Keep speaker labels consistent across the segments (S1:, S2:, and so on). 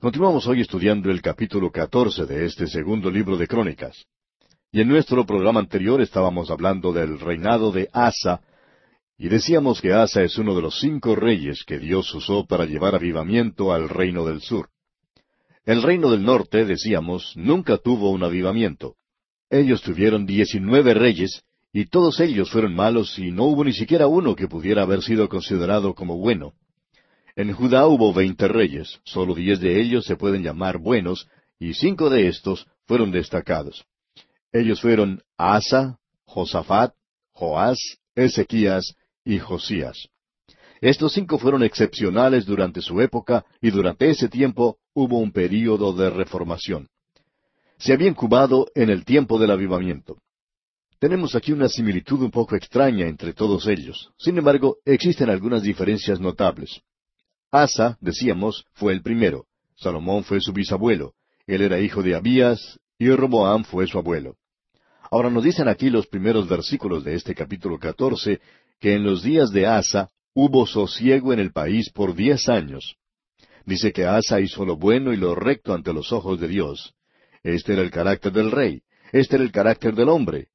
S1: Continuamos hoy estudiando el capítulo catorce de este segundo libro de Crónicas. Y en nuestro programa anterior estábamos hablando del reinado de Asa, y decíamos que Asa es uno de los cinco reyes que Dios usó para llevar avivamiento al reino del sur. El reino del norte, decíamos, nunca tuvo un avivamiento. Ellos tuvieron diecinueve reyes, y todos ellos fueron malos, y no hubo ni siquiera uno que pudiera haber sido considerado como bueno. En Judá hubo veinte reyes, solo diez de ellos se pueden llamar buenos, y cinco de estos fueron destacados. Ellos fueron Asa, Josafat, Joás, Ezequías y Josías. Estos cinco fueron excepcionales durante su época y durante ese tiempo hubo un período de reformación. Se había incubado en el tiempo del avivamiento. Tenemos aquí una similitud un poco extraña entre todos ellos. Sin embargo, existen algunas diferencias notables. Asa, decíamos, fue el primero. Salomón fue su bisabuelo. Él era hijo de Abías y Roboam fue su abuelo. Ahora nos dicen aquí los primeros versículos de este capítulo catorce que en los días de Asa hubo sosiego en el país por diez años. Dice que Asa hizo lo bueno y lo recto ante los ojos de Dios. Este era el carácter del rey. Este era el carácter del hombre.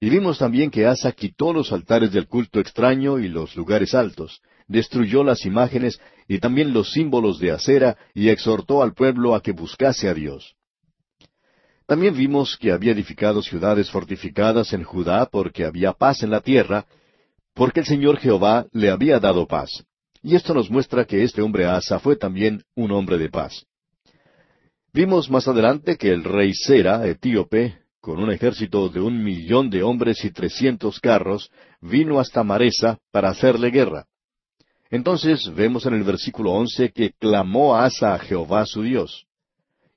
S1: Y vimos también que Asa quitó los altares del culto extraño y los lugares altos, destruyó las imágenes y también los símbolos de acera y exhortó al pueblo a que buscase a Dios. También vimos que había edificado ciudades fortificadas en Judá porque había paz en la tierra, porque el Señor Jehová le había dado paz. Y esto nos muestra que este hombre Asa fue también un hombre de paz. Vimos más adelante que el rey Sera, etíope, con un ejército de un millón de hombres y trescientos carros, vino hasta Maresa para hacerle guerra. Entonces vemos en el versículo once que clamó Asa a Jehová su Dios.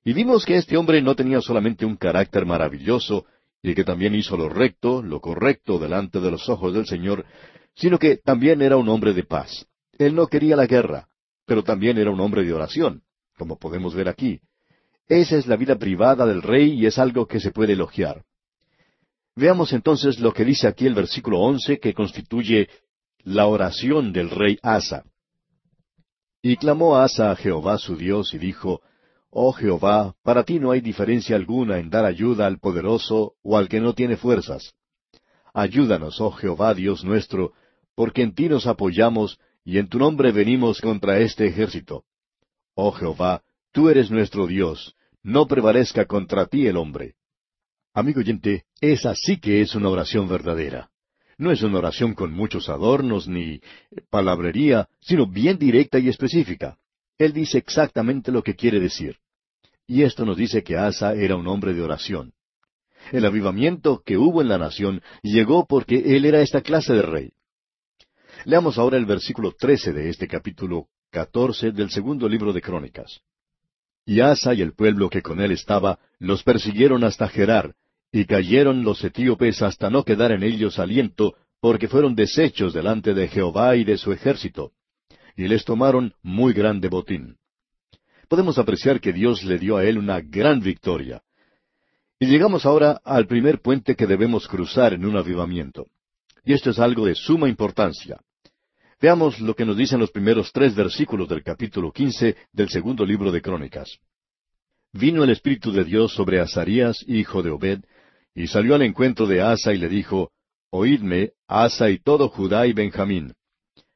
S1: Y vimos que este hombre no tenía solamente un carácter maravilloso, y que también hizo lo recto, lo correcto delante de los ojos del Señor, sino que también era un hombre de paz. Él no quería la guerra, pero también era un hombre de oración, como podemos ver aquí. Esa es la vida privada del rey y es algo que se puede elogiar. Veamos entonces lo que dice aquí el versículo once que constituye la oración del rey Asa. Y clamó Asa a Jehová su Dios y dijo, Oh Jehová, para ti no hay diferencia alguna en dar ayuda al poderoso o al que no tiene fuerzas. Ayúdanos, oh Jehová Dios nuestro, porque en ti nos apoyamos y en tu nombre venimos contra este ejército. Oh Jehová, tú eres nuestro Dios, no prevalezca contra ti el hombre. Amigo oyente, esa sí que es una oración verdadera. No es una oración con muchos adornos ni palabrería, sino bien directa y específica. Él dice exactamente lo que quiere decir. Y esto nos dice que Asa era un hombre de oración. El avivamiento que hubo en la nación llegó porque él era esta clase de rey. Leamos ahora el versículo trece de este capítulo catorce del segundo libro de Crónicas. Y Asa y el pueblo que con él estaba los persiguieron hasta Gerar, y cayeron los etíopes hasta no quedar en ellos aliento, porque fueron deshechos delante de Jehová y de su ejército. Y les tomaron muy grande botín. Podemos apreciar que Dios le dio a él una gran victoria. Y llegamos ahora al primer puente que debemos cruzar en un avivamiento. Y esto es algo de suma importancia. Veamos lo que nos dicen los primeros tres versículos del capítulo quince del segundo libro de Crónicas. Vino el Espíritu de Dios sobre Azarías, hijo de Obed, y salió al encuentro de Asa y le dijo, Oídme, Asa y todo Judá y Benjamín.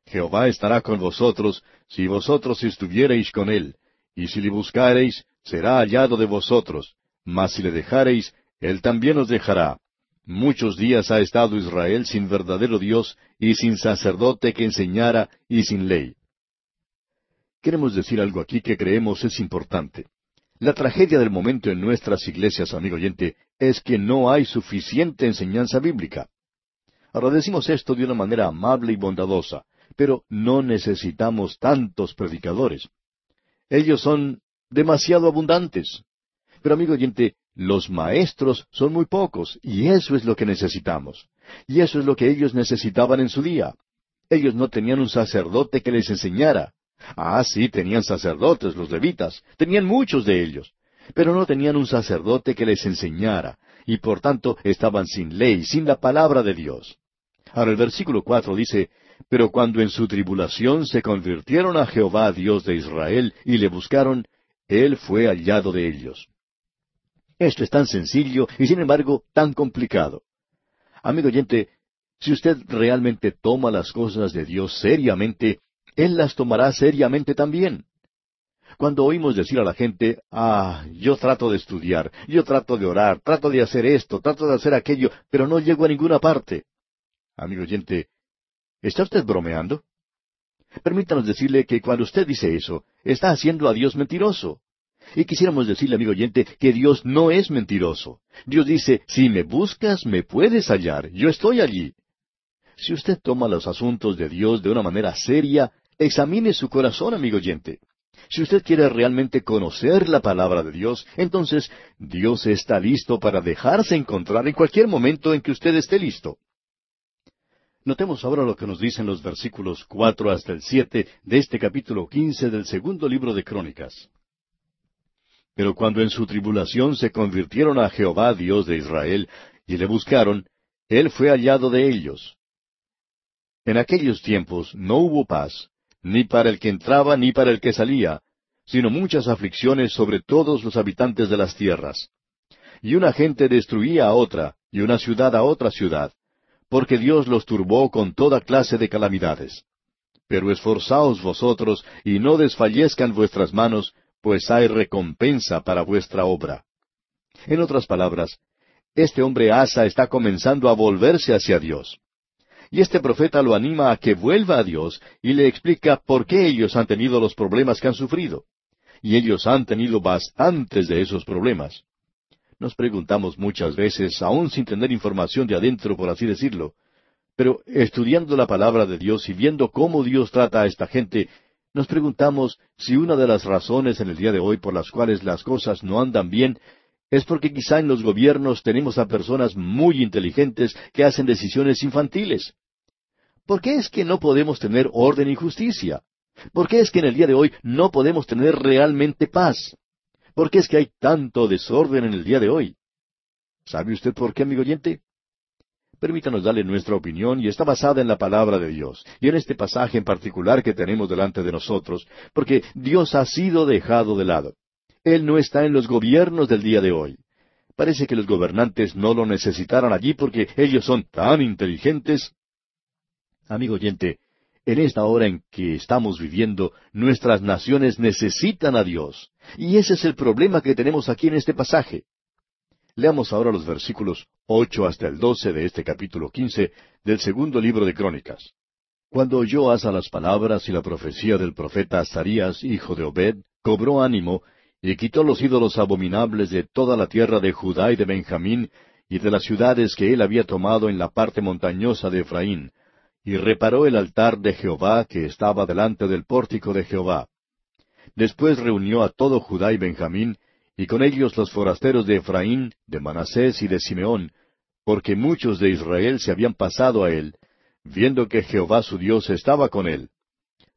S1: Jehová estará con vosotros, si vosotros estuviereis con él, y si le buscareis, será hallado de vosotros, mas si le dejareis, él también os dejará. Muchos días ha estado Israel sin verdadero Dios y sin sacerdote que enseñara y sin ley. Queremos decir algo aquí que creemos es importante. La tragedia del momento en nuestras iglesias, amigo oyente, es que no hay suficiente enseñanza bíblica. Ahora decimos esto de una manera amable y bondadosa, pero no necesitamos tantos predicadores. Ellos son demasiado abundantes. Pero amigo oyente, los maestros son muy pocos, y eso es lo que necesitamos. Y eso es lo que ellos necesitaban en su día. Ellos no tenían un sacerdote que les enseñara. Ah, sí, tenían sacerdotes, los levitas, tenían muchos de ellos, pero no tenían un sacerdote que les enseñara, y por tanto estaban sin ley, sin la palabra de Dios. Ahora el versículo cuatro dice, Pero cuando en su tribulación se convirtieron a Jehová Dios de Israel y le buscaron, Él fue hallado de ellos. Esto es tan sencillo y sin embargo tan complicado. Amigo oyente, si usted realmente toma las cosas de Dios seriamente, Él las tomará seriamente también. Cuando oímos decir a la gente, ah, yo trato de estudiar, yo trato de orar, trato de hacer esto, trato de hacer aquello, pero no llego a ninguna parte. Amigo oyente, ¿está usted bromeando? Permítanos decirle que cuando usted dice eso, está haciendo a Dios mentiroso. Y quisiéramos decirle, amigo oyente, que Dios no es mentiroso. Dios dice, si me buscas, me puedes hallar, yo estoy allí. Si usted toma los asuntos de Dios de una manera seria, examine su corazón, amigo oyente. Si usted quiere realmente conocer la palabra de Dios, entonces Dios está listo para dejarse encontrar en cualquier momento en que usted esté listo. Notemos ahora lo que nos dicen los versículos cuatro hasta el siete de este capítulo quince del segundo libro de Crónicas. Pero cuando en su tribulación se convirtieron a Jehová Dios de Israel y le buscaron, él fue hallado de ellos. En aquellos tiempos no hubo paz, ni para el que entraba ni para el que salía, sino muchas aflicciones sobre todos los habitantes de las tierras. Y una gente destruía a otra, y una ciudad a otra ciudad, porque Dios los turbó con toda clase de calamidades. Pero esforzaos vosotros, y no desfallezcan vuestras manos, pues hay recompensa para vuestra obra. En otras palabras, este hombre Asa está comenzando a volverse hacia Dios. Y este profeta lo anima a que vuelva a Dios y le explica por qué ellos han tenido los problemas que han sufrido. Y ellos han tenido bastantes de esos problemas. Nos preguntamos muchas veces, aún sin tener información de adentro, por así decirlo, pero estudiando la palabra de Dios y viendo cómo Dios trata a esta gente, nos preguntamos si una de las razones en el día de hoy por las cuales las cosas no andan bien es porque quizá en los gobiernos tenemos a personas muy inteligentes que hacen decisiones infantiles. ¿Por qué es que no podemos tener orden y justicia? ¿Por qué es que en el día de hoy no podemos tener realmente paz? ¿Por qué es que hay tanto desorden en el día de hoy? ¿Sabe usted por qué, amigo oyente? Permítanos darle nuestra opinión y está basada en la palabra de Dios, y en este pasaje en particular que tenemos delante de nosotros, porque Dios ha sido dejado de lado. Él no está en los gobiernos del día de hoy. Parece que los gobernantes no lo necesitaron allí porque ellos son tan inteligentes. Amigo oyente, en esta hora en que estamos viviendo, nuestras naciones necesitan a Dios. Y ese es el problema que tenemos aquí en este pasaje. Leamos ahora los versículos ocho hasta el doce de este capítulo quince del segundo libro de Crónicas. Cuando oyó Asa las palabras y la profecía del profeta Azarías, hijo de Obed, cobró ánimo y quitó los ídolos abominables de toda la tierra de Judá y de Benjamín, y de las ciudades que él había tomado en la parte montañosa de Efraín, y reparó el altar de Jehová que estaba delante del pórtico de Jehová. Después reunió a todo Judá y Benjamín, y con ellos los forasteros de Efraín, de Manasés y de Simeón, porque muchos de Israel se habían pasado a él, viendo que Jehová su Dios estaba con él.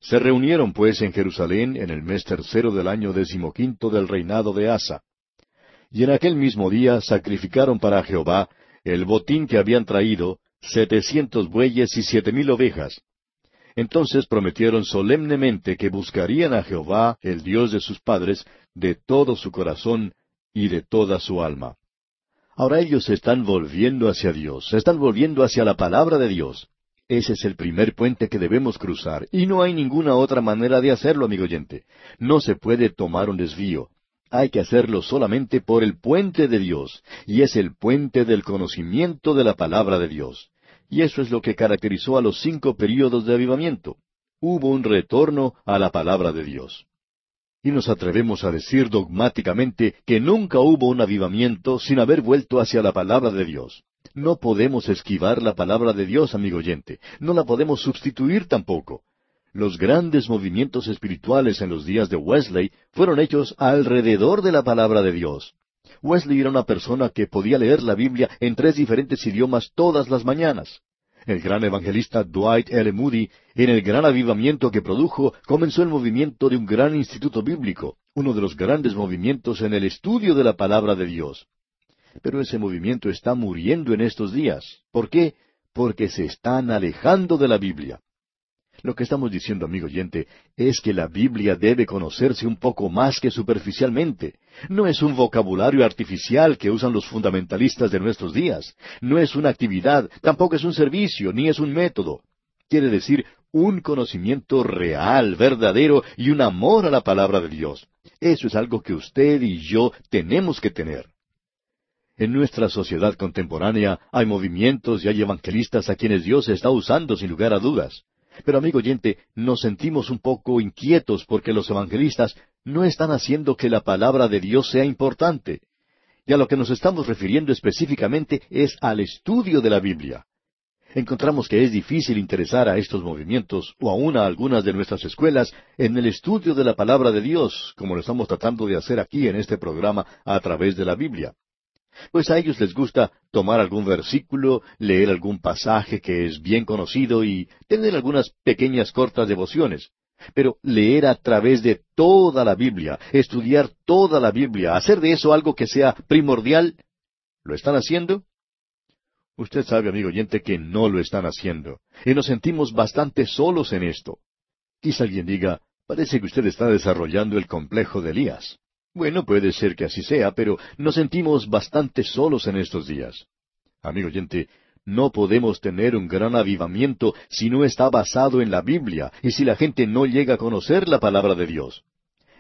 S1: Se reunieron pues en Jerusalén en el mes tercero del año decimoquinto del reinado de Asa. Y en aquel mismo día sacrificaron para Jehová el botín que habían traído, setecientos bueyes y siete mil ovejas. Entonces prometieron solemnemente que buscarían a Jehová, el Dios de sus padres, de todo su corazón y de toda su alma. Ahora ellos se están volviendo hacia Dios, se están volviendo hacia la palabra de Dios. Ese es el primer puente que debemos cruzar, y no hay ninguna otra manera de hacerlo, amigo oyente. No se puede tomar un desvío. Hay que hacerlo solamente por el puente de Dios, y es el puente del conocimiento de la palabra de Dios. Y eso es lo que caracterizó a los cinco períodos de avivamiento. Hubo un retorno a la palabra de Dios. Y nos atrevemos a decir dogmáticamente que nunca hubo un avivamiento sin haber vuelto hacia la palabra de Dios. No podemos esquivar la palabra de Dios, amigo oyente. No la podemos sustituir tampoco. Los grandes movimientos espirituales en los días de Wesley fueron hechos alrededor de la palabra de Dios. Wesley era una persona que podía leer la Biblia en tres diferentes idiomas todas las mañanas. El gran evangelista Dwight L. Moody, en el gran avivamiento que produjo, comenzó el movimiento de un gran instituto bíblico, uno de los grandes movimientos en el estudio de la palabra de Dios. Pero ese movimiento está muriendo en estos días. ¿Por qué? Porque se están alejando de la Biblia. Lo que estamos diciendo, amigo oyente, es que la Biblia debe conocerse un poco más que superficialmente. No es un vocabulario artificial que usan los fundamentalistas de nuestros días. No es una actividad, tampoco es un servicio, ni es un método. Quiere decir un conocimiento real, verdadero y un amor a la palabra de Dios. Eso es algo que usted y yo tenemos que tener. En nuestra sociedad contemporánea hay movimientos y hay evangelistas a quienes Dios está usando sin lugar a dudas. Pero amigo oyente, nos sentimos un poco inquietos porque los evangelistas no están haciendo que la palabra de Dios sea importante. Y a lo que nos estamos refiriendo específicamente es al estudio de la Biblia. Encontramos que es difícil interesar a estos movimientos o aún a algunas de nuestras escuelas en el estudio de la palabra de Dios, como lo estamos tratando de hacer aquí en este programa a través de la Biblia. Pues a ellos les gusta tomar algún versículo, leer algún pasaje que es bien conocido y tener algunas pequeñas cortas devociones. Pero leer a través de toda la Biblia, estudiar toda la Biblia, hacer de eso algo que sea primordial, ¿lo están haciendo? Usted sabe, amigo oyente, que no lo están haciendo, y nos sentimos bastante solos en esto. Quizá alguien diga, parece que usted está desarrollando el complejo de Elías. Bueno, puede ser que así sea, pero nos sentimos bastante solos en estos días. Amigo oyente, no podemos tener un gran avivamiento si no está basado en la Biblia y si la gente no llega a conocer la palabra de Dios.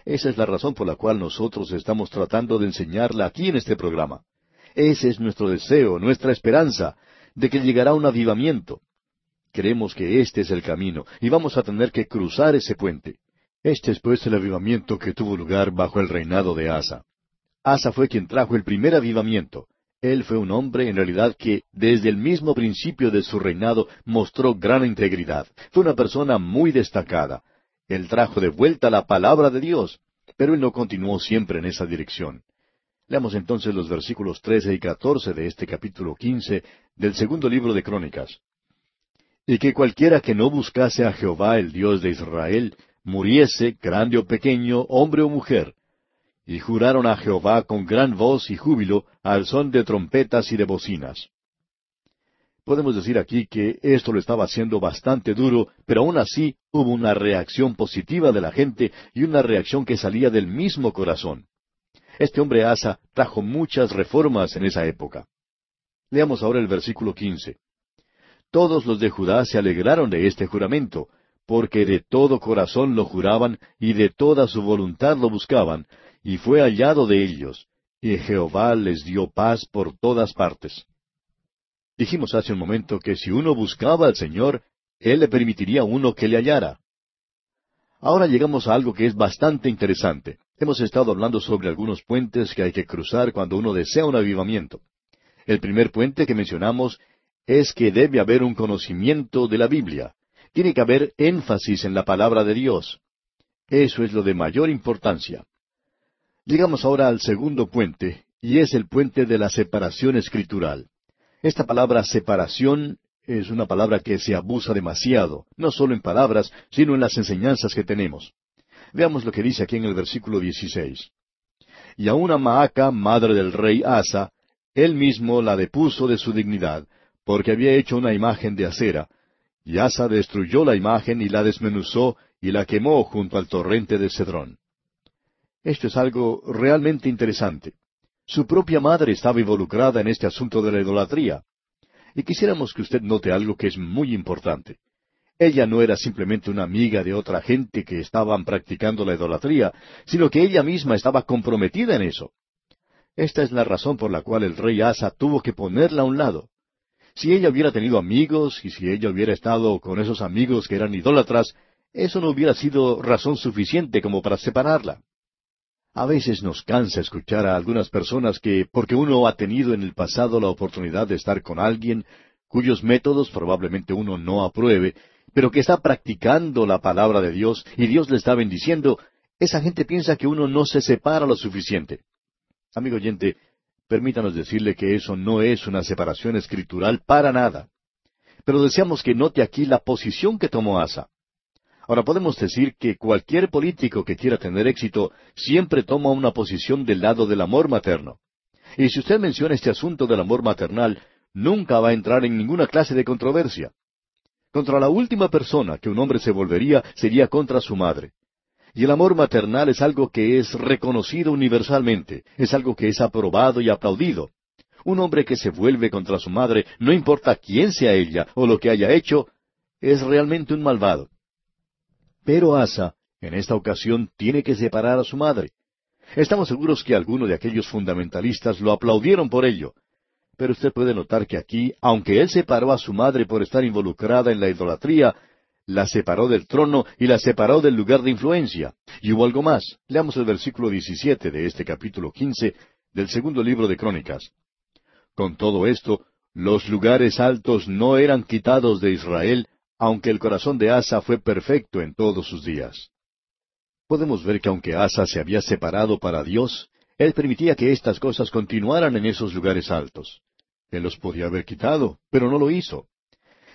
S1: Esa es la razón por la cual nosotros estamos tratando de enseñarla aquí en este programa. Ese es nuestro deseo, nuestra esperanza, de que llegará un avivamiento. Creemos que este es el camino y vamos a tener que cruzar ese puente. Este es pues el avivamiento que tuvo lugar bajo el reinado de Asa. Asa fue quien trajo el primer avivamiento. Él fue un hombre en realidad que desde el mismo principio de su reinado mostró gran integridad. Fue una persona muy destacada. Él trajo de vuelta la palabra de Dios, pero él no continuó siempre en esa dirección. Leamos entonces los versículos trece y catorce de este capítulo quince del segundo libro de Crónicas. Y que cualquiera que no buscase a Jehová el Dios de Israel, muriese, grande o pequeño, hombre o mujer. Y juraron a Jehová con gran voz y júbilo, al son de trompetas y de bocinas. Podemos decir aquí que esto lo estaba haciendo bastante duro, pero aún así hubo una reacción positiva de la gente y una reacción que salía del mismo corazón. Este hombre Asa trajo muchas reformas en esa época. Leamos ahora el versículo quince. Todos los de Judá se alegraron de este juramento, porque de todo corazón lo juraban y de toda su voluntad lo buscaban, y fue hallado de ellos, y Jehová les dio paz por todas partes. Dijimos hace un momento que si uno buscaba al Señor, Él le permitiría a uno que le hallara. Ahora llegamos a algo que es bastante interesante. Hemos estado hablando sobre algunos puentes que hay que cruzar cuando uno desea un avivamiento. El primer puente que mencionamos es que debe haber un conocimiento de la Biblia. Tiene que haber énfasis en la palabra de Dios. Eso es lo de mayor importancia. Llegamos ahora al segundo puente, y es el puente de la separación escritural. Esta palabra separación es una palabra que se abusa demasiado, no solo en palabras, sino en las enseñanzas que tenemos. Veamos lo que dice aquí en el versículo 16. Y a una Maaca, madre del rey Asa, él mismo la depuso de su dignidad, porque había hecho una imagen de acera, y Asa destruyó la imagen y la desmenuzó y la quemó junto al torrente de Cedrón. Esto es algo realmente interesante. Su propia madre estaba involucrada en este asunto de la idolatría. Y quisiéramos que usted note algo que es muy importante. Ella no era simplemente una amiga de otra gente que estaban practicando la idolatría, sino que ella misma estaba comprometida en eso. Esta es la razón por la cual el rey Asa tuvo que ponerla a un lado. Si ella hubiera tenido amigos y si ella hubiera estado con esos amigos que eran idólatras, eso no hubiera sido razón suficiente como para separarla. A veces nos cansa escuchar a algunas personas que, porque uno ha tenido en el pasado la oportunidad de estar con alguien cuyos métodos probablemente uno no apruebe, pero que está practicando la palabra de Dios y Dios le está bendiciendo, esa gente piensa que uno no se separa lo suficiente. Amigo oyente, Permítanos decirle que eso no es una separación escritural para nada. Pero deseamos que note aquí la posición que tomó Asa. Ahora podemos decir que cualquier político que quiera tener éxito siempre toma una posición del lado del amor materno. Y si usted menciona este asunto del amor maternal, nunca va a entrar en ninguna clase de controversia. Contra la última persona que un hombre se volvería sería contra su madre. Y el amor maternal es algo que es reconocido universalmente, es algo que es aprobado y aplaudido. Un hombre que se vuelve contra su madre, no importa quién sea ella o lo que haya hecho, es realmente un malvado. Pero Asa, en esta ocasión, tiene que separar a su madre. Estamos seguros que algunos de aquellos fundamentalistas lo aplaudieron por ello. Pero usted puede notar que aquí, aunque él separó a su madre por estar involucrada en la idolatría, la separó del trono y la separó del lugar de influencia. Y hubo algo más. Leamos el versículo 17 de este capítulo 15 del segundo libro de Crónicas. Con todo esto, los lugares altos no eran quitados de Israel, aunque el corazón de Asa fue perfecto en todos sus días. Podemos ver que aunque Asa se había separado para Dios, él permitía que estas cosas continuaran en esos lugares altos. Él los podía haber quitado, pero no lo hizo.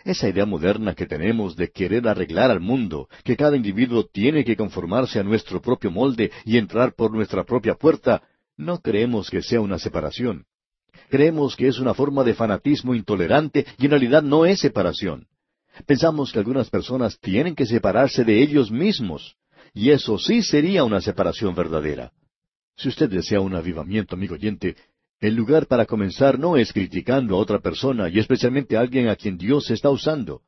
S1: Esa idea moderna que tenemos de querer arreglar al mundo, que cada individuo tiene que conformarse a nuestro propio molde y entrar por nuestra propia puerta, no creemos que sea una separación. Creemos que es una forma de fanatismo intolerante y en realidad no es separación. Pensamos que algunas personas tienen que separarse de ellos mismos, y eso sí sería una separación verdadera. Si usted desea un avivamiento, amigo oyente, el lugar para comenzar no es criticando a otra persona y especialmente a alguien a quien Dios está usando.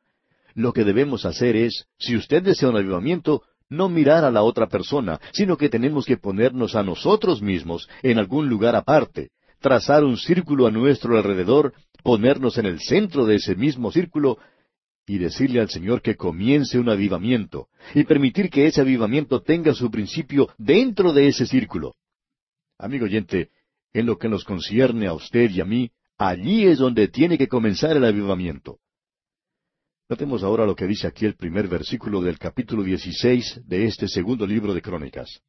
S1: Lo que debemos hacer es, si usted desea un avivamiento, no mirar a la otra persona, sino que tenemos que ponernos a nosotros mismos en algún lugar aparte, trazar un círculo a nuestro alrededor, ponernos en el centro de ese mismo círculo y decirle al Señor que comience un avivamiento y permitir que ese avivamiento tenga su principio dentro de ese círculo. Amigo oyente, en lo que nos concierne a usted y a mí, allí es donde tiene que comenzar el avivamiento. Notemos ahora lo que dice aquí el primer versículo del capítulo 16 de este segundo libro de Crónicas.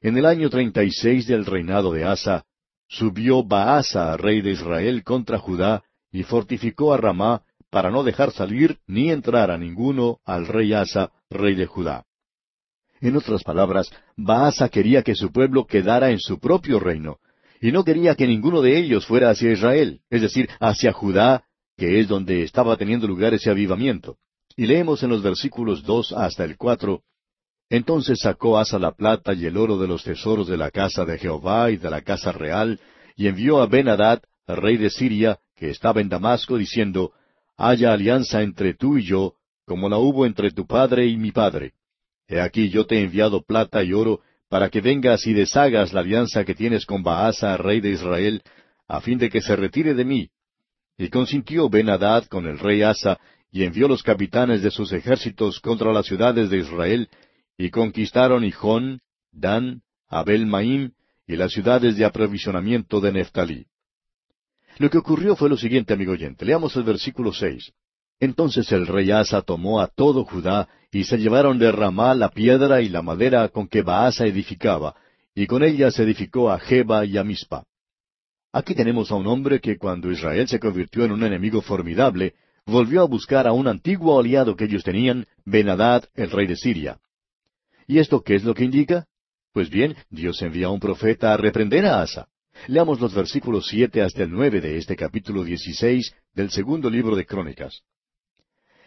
S1: En el año treinta y seis del reinado de Asa, subió Baasa, rey de Israel, contra Judá, y fortificó a Ramá, para no dejar salir ni entrar a ninguno al rey Asa, rey de Judá. En otras palabras, Baasa quería que su pueblo quedara en su propio reino, y no quería que ninguno de ellos fuera hacia Israel, es decir, hacia Judá, que es donde estaba teniendo lugar ese avivamiento. Y leemos en los versículos dos hasta el cuatro, Entonces sacó Asa la plata y el oro de los tesoros de la casa de Jehová y de la casa real, y envió a Ben-Hadad, rey de Siria, que estaba en Damasco, diciendo, Haya alianza entre tú y yo, como la hubo entre tu padre y mi padre. He aquí yo te he enviado plata y oro, para que vengas y deshagas la alianza que tienes con Baasa, rey de Israel, a fin de que se retire de mí. Y consintió ben con el rey Asa, y envió los capitanes de sus ejércitos contra las ciudades de Israel, y conquistaron Hijón, Dan, Abel Maim, y las ciudades de aprovisionamiento de Neftalí. Lo que ocurrió fue lo siguiente, amigo oyente. Leamos el versículo seis. Entonces el rey Asa tomó a todo Judá, y se llevaron de Ramá la piedra y la madera con que Baasa edificaba, y con ella se edificó a Jeba y a Mispa. Aquí tenemos a un hombre que cuando Israel se convirtió en un enemigo formidable, volvió a buscar a un antiguo aliado que ellos tenían, Benadad, el rey de Siria. ¿Y esto qué es lo que indica? Pues bien, Dios envía a un profeta a reprender a Asa. Leamos los versículos siete hasta el nueve de este capítulo dieciséis del segundo libro de Crónicas.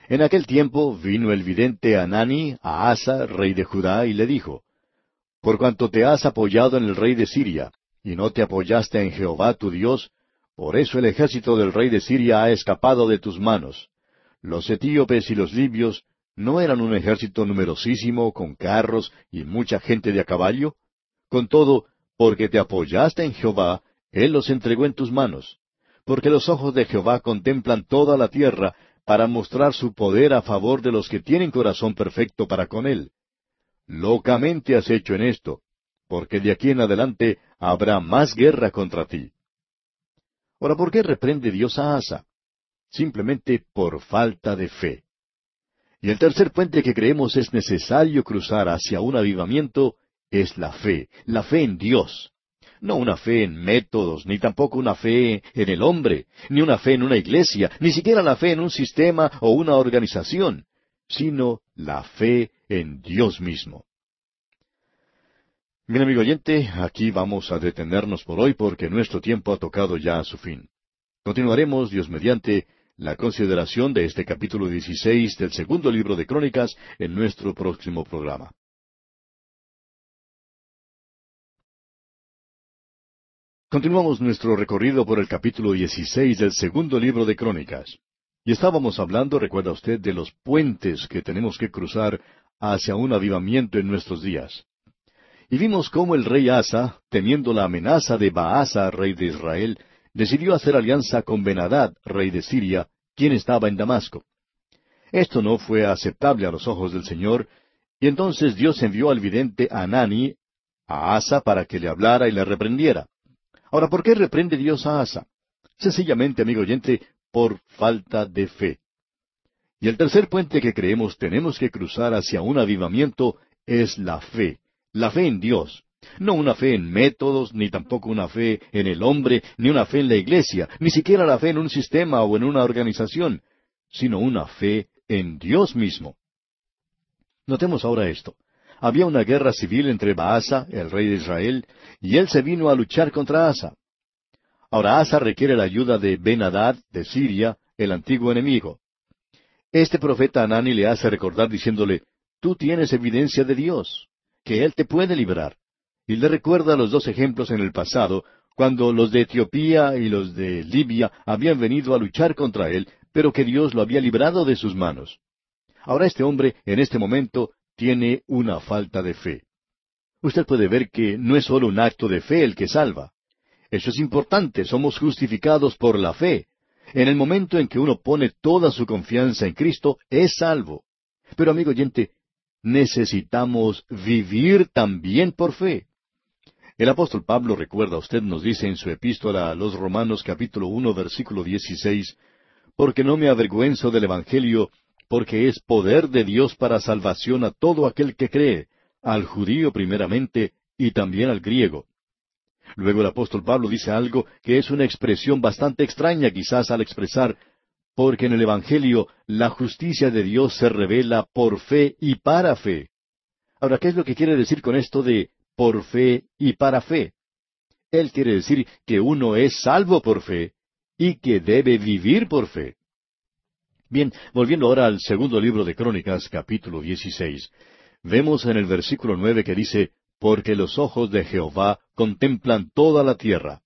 S1: En aquel tiempo vino el vidente Anani a Asa, rey de Judá, y le dijo, Por cuanto te has apoyado en el rey de Siria, y no te apoyaste en Jehová tu Dios, por eso el ejército del rey de Siria ha escapado de tus manos. Los etíopes y los libios no eran un ejército numerosísimo, con carros y mucha gente de a caballo. Con todo, porque te apoyaste en Jehová, Él los entregó en tus manos. Porque los ojos de Jehová contemplan toda la tierra, para mostrar su poder a favor de los que tienen corazón perfecto para con Él. Locamente has hecho en esto, porque de aquí en adelante habrá más guerra contra ti. Ahora, ¿por qué reprende Dios a Asa? Simplemente por falta de fe. Y el tercer puente que creemos es necesario cruzar hacia un avivamiento es la fe, la fe en Dios no una fe en métodos, ni tampoco una fe en el hombre, ni una fe en una iglesia, ni siquiera la fe en un sistema o una organización, sino la fe en Dios mismo. Bien, amigo oyente, aquí vamos a detenernos por hoy porque nuestro tiempo ha tocado ya a su fin. Continuaremos, Dios mediante, la consideración de este capítulo 16 del segundo libro de Crónicas en nuestro próximo programa. Continuamos nuestro recorrido por el capítulo 16 del segundo libro de Crónicas. Y estábamos hablando, recuerda usted, de los puentes que tenemos que cruzar hacia un avivamiento en nuestros días. Y vimos cómo el rey Asa, temiendo la amenaza de Baasa, rey de Israel, decidió hacer alianza con Benadad, rey de Siria, quien estaba en Damasco. Esto no fue aceptable a los ojos del Señor, y entonces Dios envió al vidente Anani a Asa para que le hablara y le reprendiera. Ahora, ¿por qué reprende Dios a Asa? Sencillamente, amigo oyente, por falta de fe. Y el tercer puente que creemos tenemos que cruzar hacia un avivamiento es la fe, la fe en Dios. No una fe en métodos, ni tampoco una fe en el hombre, ni una fe en la iglesia, ni siquiera la fe en un sistema o en una organización, sino una fe en Dios mismo. Notemos ahora esto había una guerra civil entre Baasa, el rey de Israel, y él se vino a luchar contra Asa. Ahora Asa requiere la ayuda de Ben-Hadad, de Siria, el antiguo enemigo. Este profeta Anani le hace recordar diciéndole, Tú tienes evidencia de Dios, que Él te puede librar. Y le recuerda los dos ejemplos en el pasado, cuando los de Etiopía y los de Libia habían venido a luchar contra Él, pero que Dios lo había librado de sus manos. Ahora este hombre, en este momento, tiene una falta de fe. Usted puede ver que no es solo un acto de fe el que salva. Eso es importante, somos justificados por la fe. En el momento en que uno pone toda su confianza en Cristo, es salvo. Pero amigo oyente, necesitamos vivir también por fe. El apóstol Pablo, recuerda, usted nos dice en su epístola a los Romanos capítulo uno versículo dieciséis, porque no me avergüenzo del Evangelio, porque es poder de Dios para salvación a todo aquel que cree, al judío primeramente y también al griego. Luego el apóstol Pablo dice algo que es una expresión bastante extraña quizás al expresar, porque en el Evangelio la justicia de Dios se revela por fe y para fe. Ahora, ¿qué es lo que quiere decir con esto de por fe y para fe? Él quiere decir que uno es salvo por fe y que debe vivir por fe. Bien, volviendo ahora al segundo libro de Crónicas, capítulo 16, vemos en el versículo nueve que dice, Porque los ojos de Jehová contemplan toda la tierra.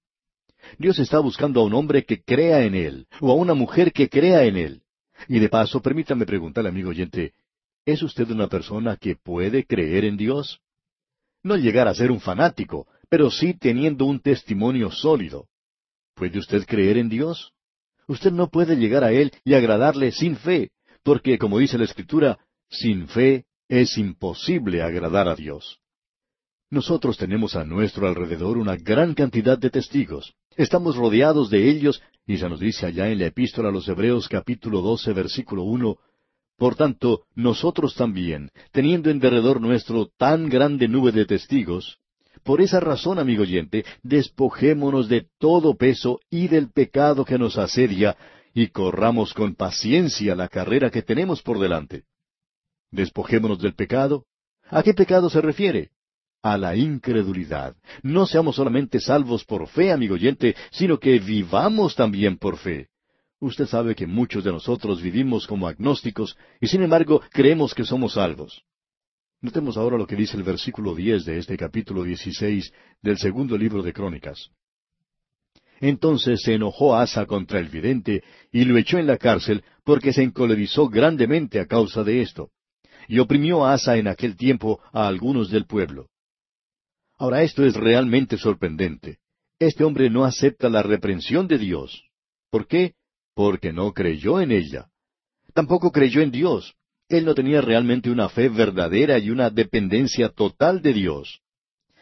S1: Dios está buscando a un hombre que crea en Él, o a una mujer que crea en Él. Y de paso, permítame preguntarle, amigo oyente, ¿es usted una persona que puede creer en Dios? No llegar a ser un fanático, pero sí teniendo un testimonio sólido. ¿Puede usted creer en Dios? Usted no puede llegar a Él y agradarle sin fe, porque, como dice la Escritura, sin fe es imposible agradar a Dios. Nosotros tenemos a nuestro alrededor una gran cantidad de testigos. Estamos rodeados de ellos, y se nos dice allá en la epístola a los Hebreos capítulo 12 versículo 1, Por tanto, nosotros también, teniendo en derredor nuestro tan grande nube de testigos, por esa razón, amigo oyente, despojémonos de todo peso y del pecado que nos asedia, y corramos con paciencia la carrera que tenemos por delante. Despojémonos del pecado. ¿A qué pecado se refiere? A la incredulidad. No seamos solamente salvos por fe, amigo oyente, sino que vivamos también por fe. Usted sabe que muchos de nosotros vivimos como agnósticos y sin embargo creemos que somos salvos. Notemos ahora lo que dice el versículo diez de este capítulo dieciséis del segundo libro de Crónicas. Entonces se enojó Asa contra el vidente y lo echó en la cárcel porque se encolerizó grandemente a causa de esto. Y oprimió a Asa en aquel tiempo a algunos del pueblo. Ahora esto es realmente sorprendente. Este hombre no acepta la reprensión de Dios. ¿Por qué? Porque no creyó en ella. Tampoco creyó en Dios. Él no tenía realmente una fe verdadera y una dependencia total de Dios.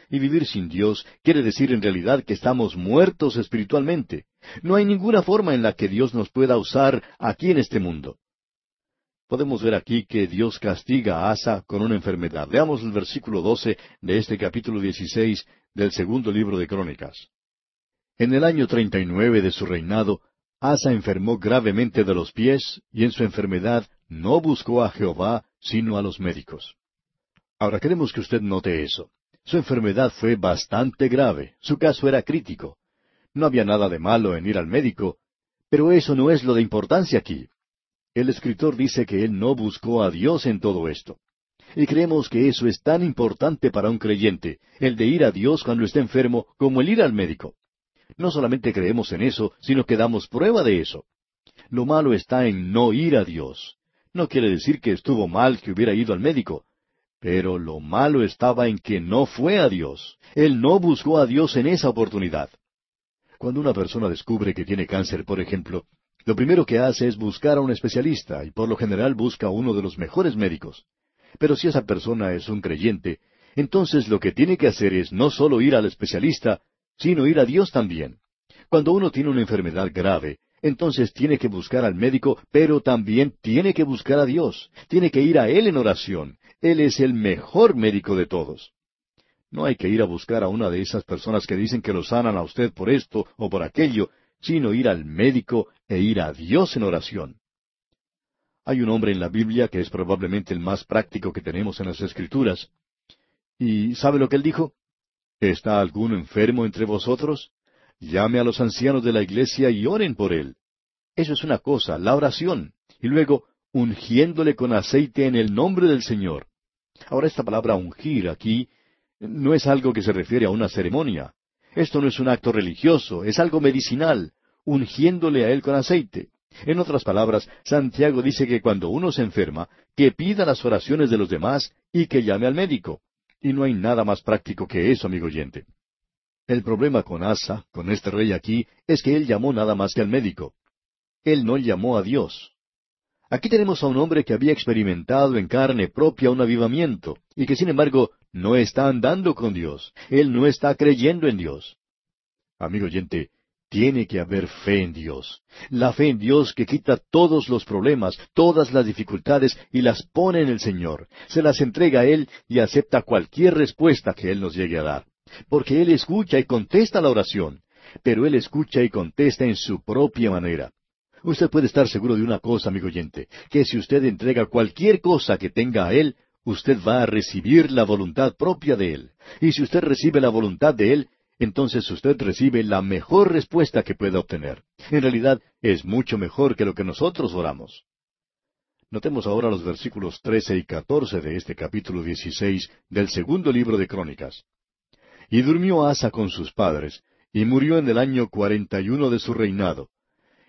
S1: Y vivir sin Dios quiere decir en realidad que estamos muertos espiritualmente. No hay ninguna forma en la que Dios nos pueda usar aquí en este mundo. Podemos ver aquí que Dios castiga a Asa con una enfermedad. Veamos el versículo 12 de este capítulo 16 del segundo libro de Crónicas. En el año treinta y nueve de su reinado, Asa enfermó gravemente de los pies, y en su enfermedad no buscó a Jehová, sino a los médicos. Ahora queremos que usted note eso. Su enfermedad fue bastante grave, su caso era crítico. No había nada de malo en ir al médico, Pero eso no es lo de importancia aquí. El escritor dice que él no buscó a Dios en todo esto. Y creemos que eso es tan importante para un creyente, el de ir a Dios cuando está enfermo, como el ir al médico. No solamente creemos en eso, sino que damos prueba de eso. Lo malo está en no ir a Dios. No quiere decir que estuvo mal que hubiera ido al médico, pero lo malo estaba en que no fue a Dios. Él no buscó a Dios en esa oportunidad. Cuando una persona descubre que tiene cáncer, por ejemplo, lo primero que hace es buscar a un especialista y por lo general busca a uno de los mejores médicos. Pero si esa persona es un creyente, entonces lo que tiene que hacer es no solo ir al especialista, sino ir a Dios también. Cuando uno tiene una enfermedad grave, entonces tiene que buscar al médico, pero también tiene que buscar a Dios. Tiene que ir a Él en oración. Él es el mejor médico de todos. No hay que ir a buscar a una de esas personas que dicen que lo sanan a usted por esto o por aquello, sino ir al médico e ir a Dios en oración. Hay un hombre en la Biblia que es probablemente el más práctico que tenemos en las Escrituras. ¿Y sabe lo que él dijo? ¿Está alguno enfermo entre vosotros? Llame a los ancianos de la iglesia y oren por él. Eso es una cosa, la oración. Y luego, ungiéndole con aceite en el nombre del Señor. Ahora esta palabra ungir aquí no es algo que se refiere a una ceremonia. Esto no es un acto religioso, es algo medicinal, ungiéndole a él con aceite. En otras palabras, Santiago dice que cuando uno se enferma, que pida las oraciones de los demás y que llame al médico. Y no hay nada más práctico que eso, amigo oyente. El problema con Asa, con este rey aquí, es que él llamó nada más que al médico. Él no llamó a Dios. Aquí tenemos a un hombre que había experimentado en carne propia un avivamiento, y que sin embargo no está andando con Dios. Él no está creyendo en Dios. Amigo oyente, tiene que haber fe en Dios. La fe en Dios que quita todos los problemas, todas las dificultades y las pone en el Señor. Se las entrega a Él y acepta cualquier respuesta que Él nos llegue a dar. Porque Él escucha y contesta la oración. Pero Él escucha y contesta en su propia manera. Usted puede estar seguro de una cosa, amigo oyente, que si usted entrega cualquier cosa que tenga a Él, usted va a recibir la voluntad propia de Él. Y si usted recibe la voluntad de Él, entonces usted recibe la mejor respuesta que pueda obtener. En realidad es mucho mejor que lo que nosotros oramos. Notemos ahora los versículos trece y catorce de este capítulo dieciséis del segundo libro de Crónicas. Y durmió Asa con sus padres, y murió en el año cuarenta y uno de su reinado.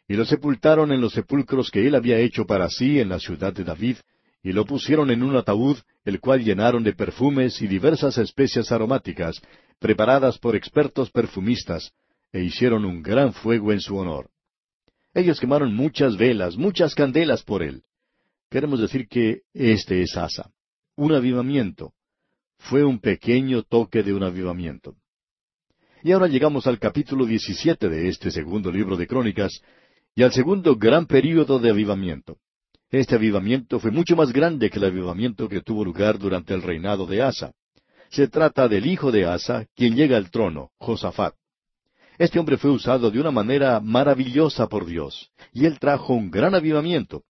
S1: Y lo sepultaron en los sepulcros que él había hecho para sí en la ciudad de David, y lo pusieron en un ataúd, el cual llenaron de perfumes y diversas especias aromáticas, preparadas por expertos perfumistas, e hicieron un gran fuego en su honor. Ellos quemaron muchas velas, muchas candelas por él. Queremos decir que este es Asa, un avivamiento. Fue un pequeño toque de un avivamiento. Y ahora llegamos al capítulo 17 de este segundo libro de Crónicas, y al segundo gran período de avivamiento. Este avivamiento fue mucho más grande que el avivamiento que tuvo lugar durante el reinado de Asa. Se trata del hijo de Asa, quien llega al trono, Josafat. Este hombre fue usado de una manera maravillosa por Dios, y él trajo un gran avivamiento.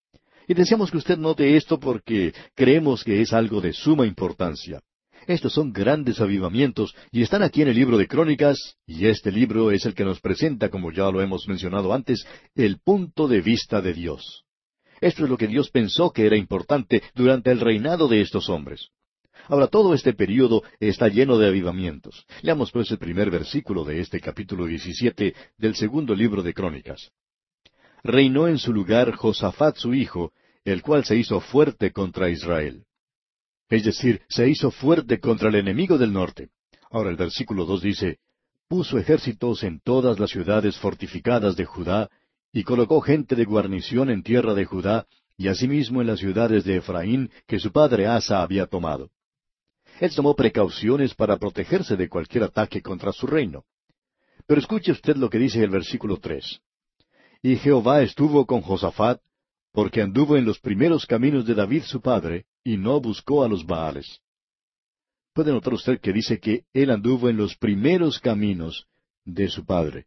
S1: Y deseamos que usted note esto porque creemos que es algo de suma importancia. Estos son grandes avivamientos y están aquí en el libro de Crónicas, y este libro es el que nos presenta, como ya lo hemos mencionado antes, el punto de vista de Dios. Esto es lo que Dios pensó que era importante durante el reinado de estos hombres. Ahora, todo este período está lleno de avivamientos. Leamos pues el primer versículo de este capítulo 17 del segundo libro de Crónicas. Reinó en su lugar Josafat su hijo, el cual se hizo fuerte contra Israel. Es decir, se hizo fuerte contra el enemigo del norte. Ahora el versículo dos dice, puso ejércitos en todas las ciudades fortificadas de Judá, y colocó gente de guarnición en tierra de Judá, y asimismo en las ciudades de Efraín que su padre Asa había tomado. Él tomó precauciones para protegerse de cualquier ataque contra su reino. Pero escuche usted lo que dice el versículo tres. Y Jehová estuvo con Josafat, porque anduvo en los primeros caminos de David su padre, y no buscó a los Baales. Puede notar usted que dice que él anduvo en los primeros caminos de su padre.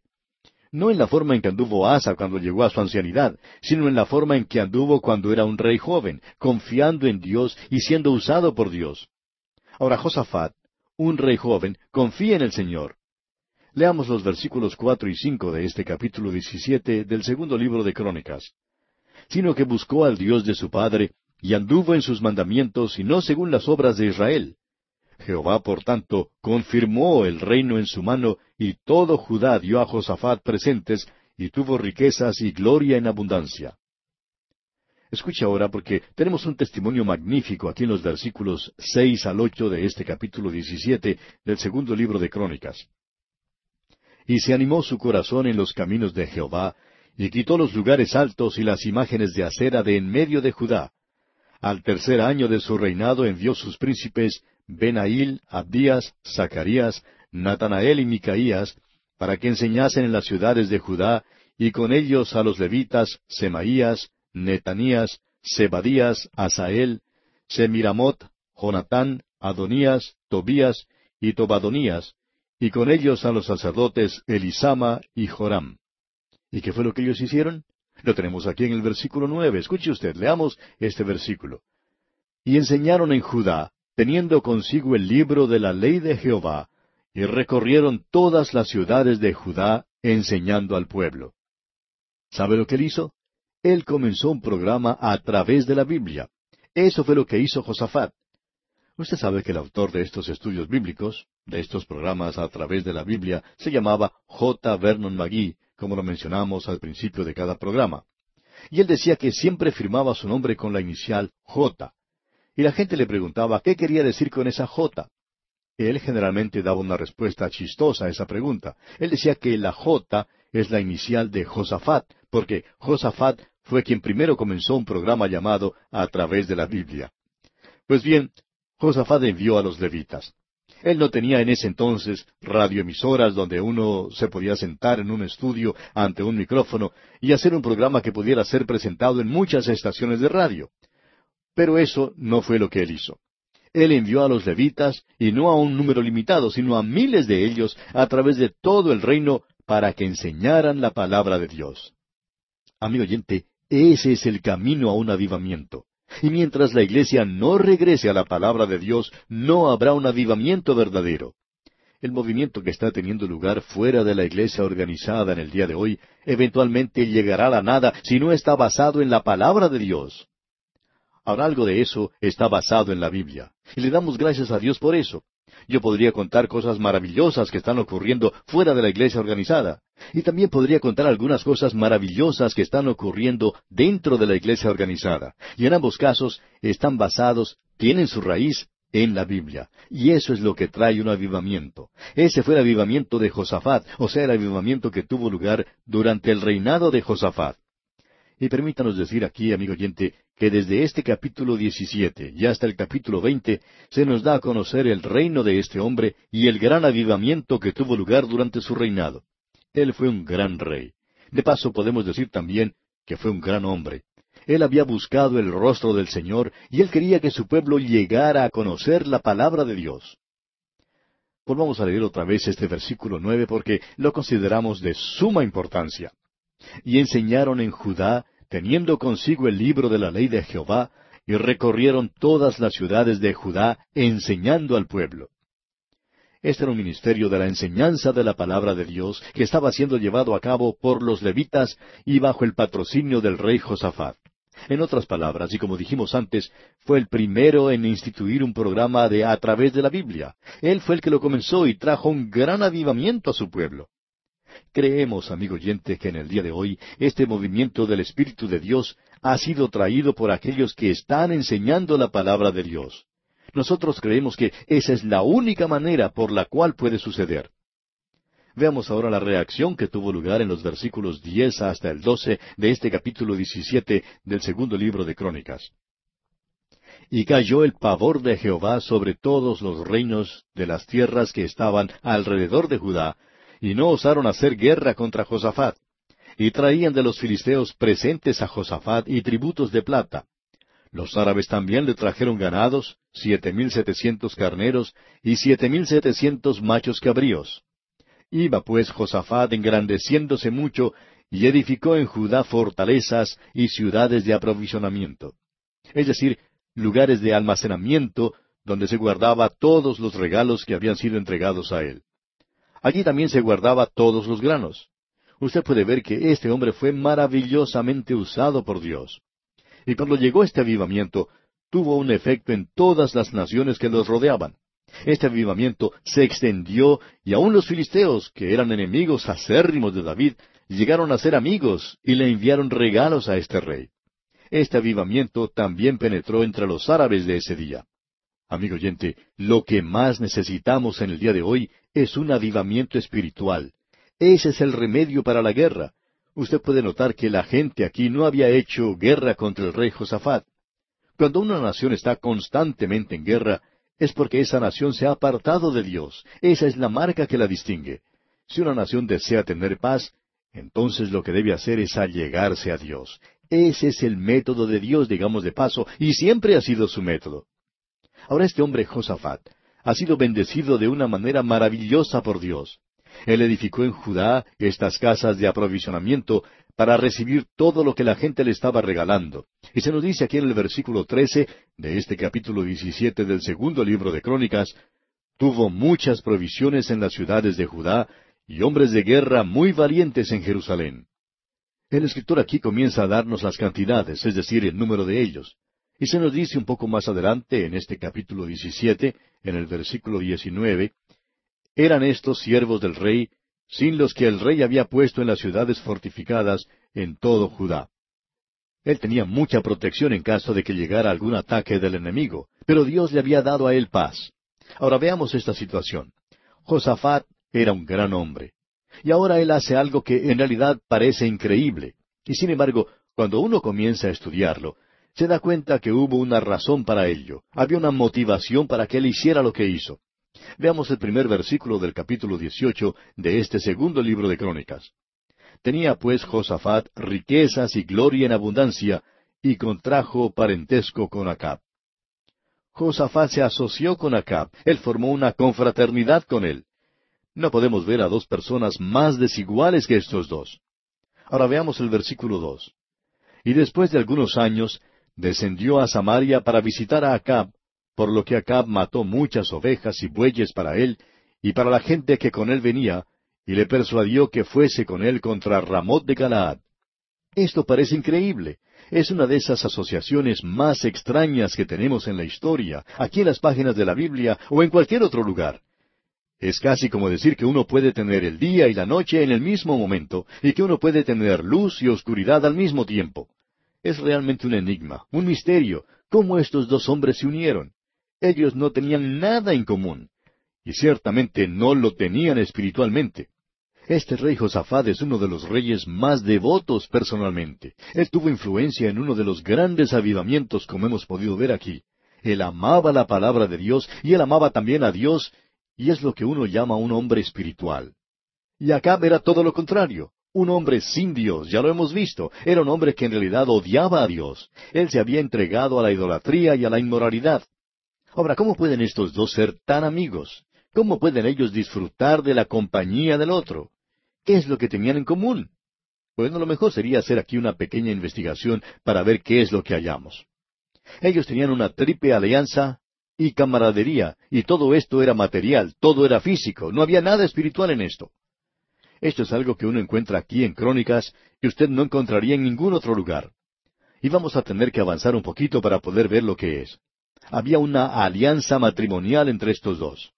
S1: No en la forma en que anduvo Asa cuando llegó a su ancianidad, sino en la forma en que anduvo cuando era un rey joven, confiando en Dios y siendo usado por Dios. Ahora Josafat, un rey joven, confía en el Señor. Leamos los versículos cuatro y cinco de este capítulo diecisiete del segundo libro de Crónicas. Sino que buscó al Dios de su padre, y anduvo en sus mandamientos, y no según las obras de Israel. Jehová, por tanto, confirmó el reino en su mano, y todo Judá dio a Josafat presentes, y tuvo riquezas y gloria en abundancia. Escucha ahora porque tenemos un testimonio magnífico aquí en los versículos seis al ocho de este capítulo diecisiete del segundo libro de Crónicas. Y se animó su corazón en los caminos de Jehová, y quitó los lugares altos y las imágenes de acera de en medio de Judá. Al tercer año de su reinado envió sus príncipes Benail, Abdías, Zacarías, Natanael y Micaías, para que enseñasen en las ciudades de Judá, y con ellos a los levitas, Semaías, Netanías, Zebadías, Asael, Semiramot, Jonatán, Adonías, Tobías y Tobadonías, y con ellos a los sacerdotes Elisama y Joram. ¿Y qué fue lo que ellos hicieron? Lo tenemos aquí en el versículo nueve. Escuche usted, leamos este versículo. Y enseñaron en Judá, teniendo consigo el libro de la ley de Jehová, y recorrieron todas las ciudades de Judá, enseñando al pueblo. ¿Sabe lo que él hizo? Él comenzó un programa a través de la Biblia. Eso fue lo que hizo Josafat. Usted sabe que el autor de estos estudios bíblicos, de estos programas a través de la Biblia, se llamaba J. Vernon McGee, como lo mencionamos al principio de cada programa. Y él decía que siempre firmaba su nombre con la inicial J. Y la gente le preguntaba qué quería decir con esa J. Él generalmente daba una respuesta chistosa a esa pregunta. Él decía que la J es la inicial de Josafat, porque Josafat fue quien primero comenzó un programa llamado A través de la Biblia. Pues bien, Josafat envió a los levitas. Él no tenía en ese entonces radioemisoras donde uno se podía sentar en un estudio ante un micrófono y hacer un programa que pudiera ser presentado en muchas estaciones de radio. Pero eso no fue lo que él hizo. Él envió a los levitas, y no a un número limitado, sino a miles de ellos, a través de todo el reino, para que enseñaran la palabra de Dios. Amigo oyente, ese es el camino a un avivamiento. Y mientras la iglesia no regrese a la palabra de Dios, no habrá un avivamiento verdadero. El movimiento que está teniendo lugar fuera de la iglesia organizada en el día de hoy, eventualmente llegará a nada si no está basado en la palabra de Dios. Ahora algo de eso está basado en la Biblia. Y le damos gracias a Dios por eso. Yo podría contar cosas maravillosas que están ocurriendo fuera de la iglesia organizada. Y también podría contar algunas cosas maravillosas que están ocurriendo dentro de la iglesia organizada. Y en ambos casos están basados, tienen su raíz en la Biblia. Y eso es lo que trae un avivamiento. Ese fue el avivamiento de Josafat, o sea, el avivamiento que tuvo lugar durante el reinado de Josafat. Y permítanos decir aquí, amigo oyente, que desde este capítulo 17 y hasta el capítulo 20 se nos da a conocer el reino de este hombre y el gran avivamiento que tuvo lugar durante su reinado. Él fue un gran rey. De paso podemos decir también que fue un gran hombre. Él había buscado el rostro del Señor y él quería que su pueblo llegara a conocer la palabra de Dios. Volvamos a leer otra vez este versículo nueve porque lo consideramos de suma importancia. Y enseñaron en Judá teniendo consigo el libro de la ley de Jehová, y recorrieron todas las ciudades de Judá, enseñando al pueblo. Este era un ministerio de la enseñanza de la palabra de Dios que estaba siendo llevado a cabo por los levitas y bajo el patrocinio del rey Josafat. En otras palabras, y como dijimos antes, fue el primero en instituir un programa de a través de la Biblia. Él fue el que lo comenzó y trajo un gran avivamiento a su pueblo. Creemos, amigo oyente, que en el día de hoy este movimiento del Espíritu de Dios ha sido traído por aquellos que están enseñando la palabra de Dios. Nosotros creemos que esa es la única manera por la cual puede suceder. Veamos ahora la reacción que tuvo lugar en los versículos diez hasta el doce de este capítulo diecisiete del segundo libro de Crónicas. Y cayó el pavor de Jehová sobre todos los reinos de las tierras que estaban alrededor de Judá, y no osaron hacer guerra contra Josafat. Y traían de los filisteos presentes a Josafat y tributos de plata. Los árabes también le trajeron ganados, siete mil setecientos carneros y siete mil setecientos machos cabríos. Iba pues Josafat engrandeciéndose mucho, y edificó en Judá fortalezas y ciudades de aprovisionamiento. Es decir, lugares de almacenamiento donde se guardaba todos los regalos que habían sido entregados a él. Allí también se guardaba todos los granos. Usted puede ver que este hombre fue maravillosamente usado por Dios. Y cuando llegó este avivamiento, tuvo un efecto en todas las naciones que los rodeaban. Este avivamiento se extendió y aun los filisteos, que eran enemigos acérrimos de David, llegaron a ser amigos y le enviaron regalos a este rey. Este avivamiento también penetró entre los árabes de ese día. Amigo oyente, lo que más necesitamos en el día de hoy es un avivamiento espiritual. Ese es el remedio para la guerra. Usted puede notar que la gente aquí no había hecho guerra contra el rey Josafat. Cuando una nación está constantemente en guerra, es porque esa nación se ha apartado de Dios. Esa es la marca que la distingue. Si una nación desea tener paz, entonces lo que debe hacer es allegarse a Dios. Ese es el método de Dios, digamos de paso, y siempre ha sido su método. Ahora este hombre Josafat ha sido bendecido de una manera maravillosa por Dios. Él edificó en Judá estas casas de aprovisionamiento para recibir todo lo que la gente le estaba regalando. Y se nos dice aquí en el versículo trece de este capítulo diecisiete del segundo libro de Crónicas, tuvo muchas provisiones en las ciudades de Judá y hombres de guerra muy valientes en Jerusalén. El escritor aquí comienza a darnos las cantidades, es decir, el número de ellos. Y se nos dice un poco más adelante, en este capítulo diecisiete, en el versículo diecinueve, eran estos siervos del rey, sin los que el rey había puesto en las ciudades fortificadas en todo Judá. Él tenía mucha protección en caso de que llegara algún ataque del enemigo, pero Dios le había dado a él paz. Ahora veamos esta situación. Josafat era un gran hombre. Y ahora él hace algo que en realidad parece increíble. Y sin embargo, cuando uno comienza a estudiarlo, se da cuenta que hubo una razón para ello. Había una motivación para que él hiciera lo que hizo. Veamos el primer versículo del capítulo 18 de este segundo libro de Crónicas. Tenía pues Josafat riquezas y gloria en abundancia, y contrajo parentesco con Acab. Josafat se asoció con Acab, él formó una confraternidad con él. No podemos ver a dos personas más desiguales que estos dos. Ahora veamos el versículo dos. Y después de algunos años, descendió a Samaria para visitar a Acab, por lo que Acab mató muchas ovejas y bueyes para él, y para la gente que con él venía, y le persuadió que fuese con él contra Ramot de Galaad. Esto parece increíble. Es una de esas asociaciones más extrañas que tenemos en la historia, aquí en las páginas de la Biblia o en cualquier otro lugar. Es casi como decir que uno puede tener el día y la noche en el mismo momento, y que uno puede tener luz y oscuridad al mismo tiempo. Es realmente un enigma, un misterio, cómo estos dos hombres se unieron. Ellos no tenían nada en común, y ciertamente no lo tenían espiritualmente. Este rey Josafat es uno de los reyes más devotos personalmente. Él tuvo influencia en uno de los grandes avivamientos como hemos podido ver aquí. Él amaba la palabra de Dios y él amaba también a Dios y es lo que uno llama un hombre espiritual. Y Acab era todo lo contrario, un hombre sin Dios, ya lo hemos visto, era un hombre que en realidad odiaba a Dios. Él se había entregado a la idolatría y a la inmoralidad. Ahora, ¿cómo pueden estos dos ser tan amigos? ¿Cómo pueden ellos disfrutar de la compañía del otro? ¿Qué es lo que tenían en común? Bueno, lo mejor sería hacer aquí una pequeña investigación para ver qué es lo que hallamos. Ellos tenían una triple alianza y camaradería, y todo esto era material, todo era físico, no había nada espiritual en esto. Esto es algo que uno encuentra aquí en Crónicas y usted no encontraría en ningún otro lugar. Y vamos a tener que avanzar un poquito para poder ver lo que es. Había una alianza matrimonial entre estos dos.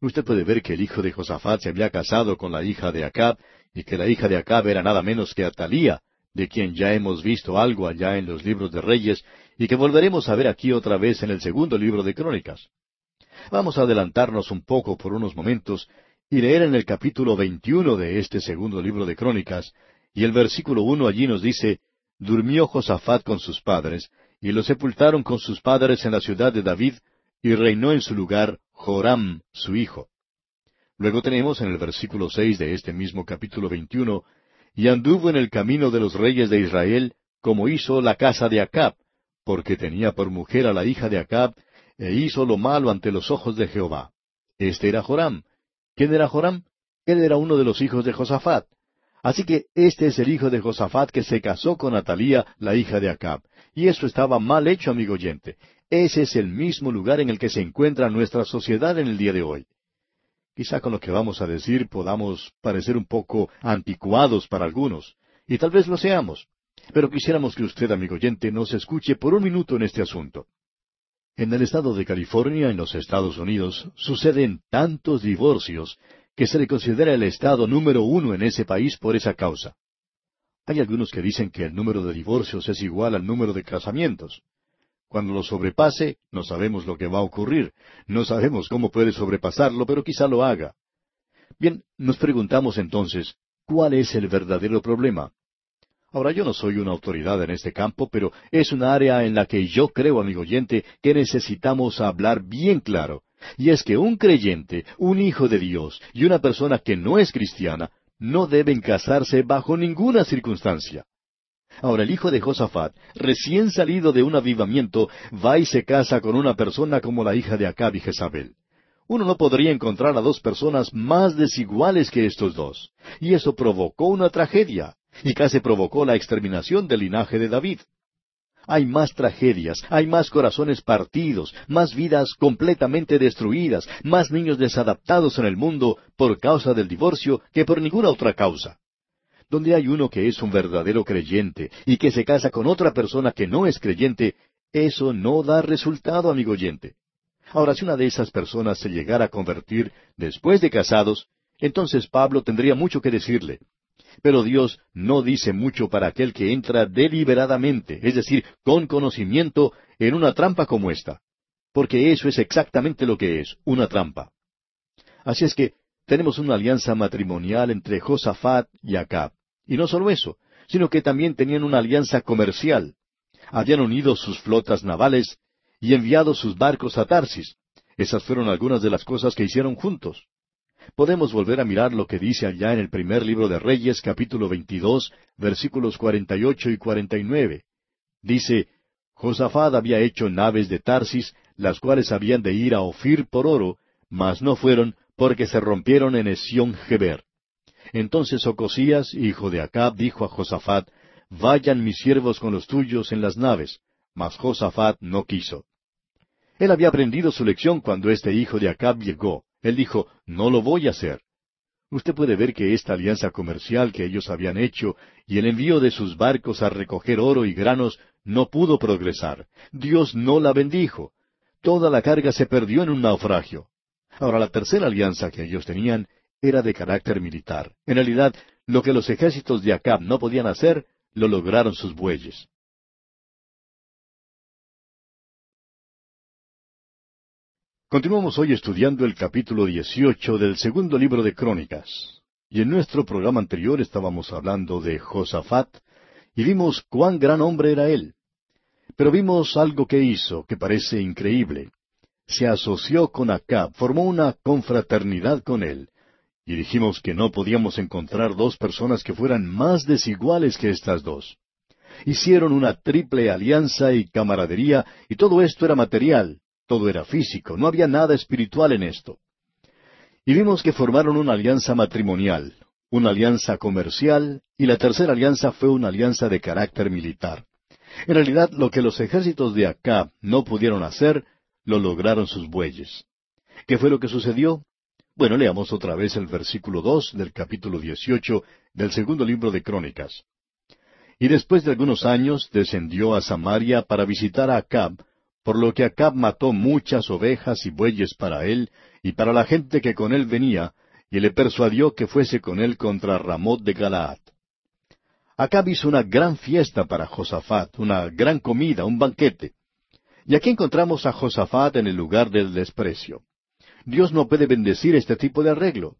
S1: Usted puede ver que el hijo de Josafat se había casado con la hija de Acab, y que la hija de Acab era nada menos que Atalía, de quien ya hemos visto algo allá en los libros de Reyes, y que volveremos a ver aquí otra vez en el segundo libro de Crónicas. Vamos a adelantarnos un poco por unos momentos y leer en el capítulo veintiuno de este segundo libro de Crónicas, y el versículo uno allí nos dice, Durmió Josafat con sus padres, y lo sepultaron con sus padres en la ciudad de David, y reinó en su lugar Joram, su hijo. Luego tenemos en el versículo seis de este mismo capítulo veintiuno, y anduvo en el camino de los reyes de Israel, como hizo la casa de Acab, porque tenía por mujer a la hija de Acab, e hizo lo malo ante los ojos de Jehová. Este era Joram. ¿Quién era Joram? Él era uno de los hijos de Josafat. Así que este es el hijo de Josafat que se casó con Atalía, la hija de Acab. Y eso estaba mal hecho, amigo oyente. Ese es el mismo lugar en el que se encuentra nuestra sociedad en el día de hoy. Quizá con lo que vamos a decir podamos parecer un poco anticuados para algunos, y tal vez lo seamos. Pero quisiéramos que usted, amigo oyente, nos escuche por un minuto en este asunto. En el estado de California, en los Estados Unidos, suceden tantos divorcios que se le considera el estado número uno en ese país por esa causa. Hay algunos que dicen que el número de divorcios es igual al número de casamientos. Cuando lo sobrepase, no sabemos lo que va a ocurrir, no sabemos cómo puede sobrepasarlo, pero quizá lo haga. Bien, nos preguntamos entonces, ¿cuál es el verdadero problema? Ahora yo no soy una autoridad en este campo, pero es un área en la que yo creo, amigo oyente, que necesitamos hablar bien claro. Y es que un creyente, un hijo de Dios y una persona que no es cristiana no deben casarse bajo ninguna circunstancia. Ahora el hijo de Josafat, recién salido de un avivamiento, va y se casa con una persona como la hija de Acab y Jezabel. Uno no podría encontrar a dos personas más desiguales que estos dos. Y eso provocó una tragedia y casi provocó la exterminación del linaje de David. Hay más tragedias, hay más corazones partidos, más vidas completamente destruidas, más niños desadaptados en el mundo por causa del divorcio que por ninguna otra causa. Donde hay uno que es un verdadero creyente y que se casa con otra persona que no es creyente, eso no da resultado, amigo oyente. Ahora, si una de esas personas se llegara a convertir después de casados, entonces Pablo tendría mucho que decirle. Pero Dios no dice mucho para aquel que entra deliberadamente, es decir, con conocimiento, en una trampa como esta. Porque eso es exactamente lo que es, una trampa. Así es que tenemos una alianza matrimonial entre Josafat y Acab. Y no solo eso, sino que también tenían una alianza comercial. Habían unido sus flotas navales y enviado sus barcos a Tarsis. Esas fueron algunas de las cosas que hicieron juntos. Podemos volver a mirar lo que dice allá en el primer libro de Reyes, capítulo 22, versículos 48 y 49. Dice, Josafat había hecho naves de Tarsis, las cuales habían de ir a Ofir por oro, mas no fueron, porque se rompieron en Esión Geber. Entonces Ocosías, hijo de Acab, dijo a Josafat, Vayan mis siervos con los tuyos en las naves. Mas Josafat no quiso. Él había aprendido su lección cuando este hijo de Acab llegó. Él dijo, no lo voy a hacer. Usted puede ver que esta alianza comercial que ellos habían hecho y el envío de sus barcos a recoger oro y granos no pudo progresar. Dios no la bendijo. Toda la carga se perdió en un naufragio. Ahora la tercera alianza que ellos tenían era de carácter militar. En realidad, lo que los ejércitos de Acab no podían hacer, lo lograron sus bueyes. Continuamos hoy estudiando el capítulo 18 del segundo libro de Crónicas. Y en nuestro programa anterior estábamos hablando de Josafat y vimos cuán gran hombre era él. Pero vimos algo que hizo que parece increíble. Se asoció con Acab, formó una confraternidad con él. Y dijimos que no podíamos encontrar dos personas que fueran más desiguales que estas dos. Hicieron una triple alianza y camaradería, y todo esto era material, todo era físico, no había nada espiritual en esto. Y vimos que formaron una alianza matrimonial, una alianza comercial, y la tercera alianza fue una alianza de carácter militar. En realidad, lo que los ejércitos de Acab no pudieron hacer, lo lograron sus bueyes. ¿Qué fue lo que sucedió? Bueno, leamos otra vez el versículo dos del capítulo dieciocho del segundo libro de Crónicas. Y después de algunos años descendió a Samaria para visitar a Acab, por lo que Acab mató muchas ovejas y bueyes para él y para la gente que con él venía, y le persuadió que fuese con él contra Ramot de Galaad. Acab hizo una gran fiesta para Josafat, una gran comida, un banquete. Y aquí encontramos a Josafat en el lugar del desprecio. Dios no puede bendecir este tipo de arreglo.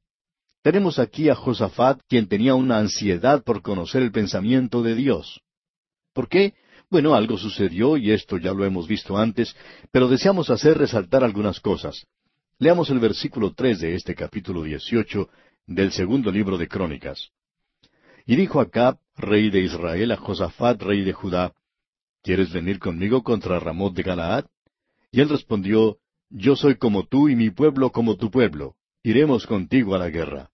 S1: Tenemos aquí a Josafat, quien tenía una ansiedad por conocer el pensamiento de Dios. ¿Por qué? Bueno, algo sucedió y esto ya lo hemos visto antes, pero deseamos hacer resaltar algunas cosas. Leamos el versículo tres de este capítulo dieciocho del segundo libro de Crónicas. Y dijo Acab, rey de Israel, a Josafat, rey de Judá, ¿Quieres venir conmigo contra Ramot de Galaad? Y él respondió, Yo soy como tú y mi pueblo como tu pueblo. Iremos contigo a la guerra.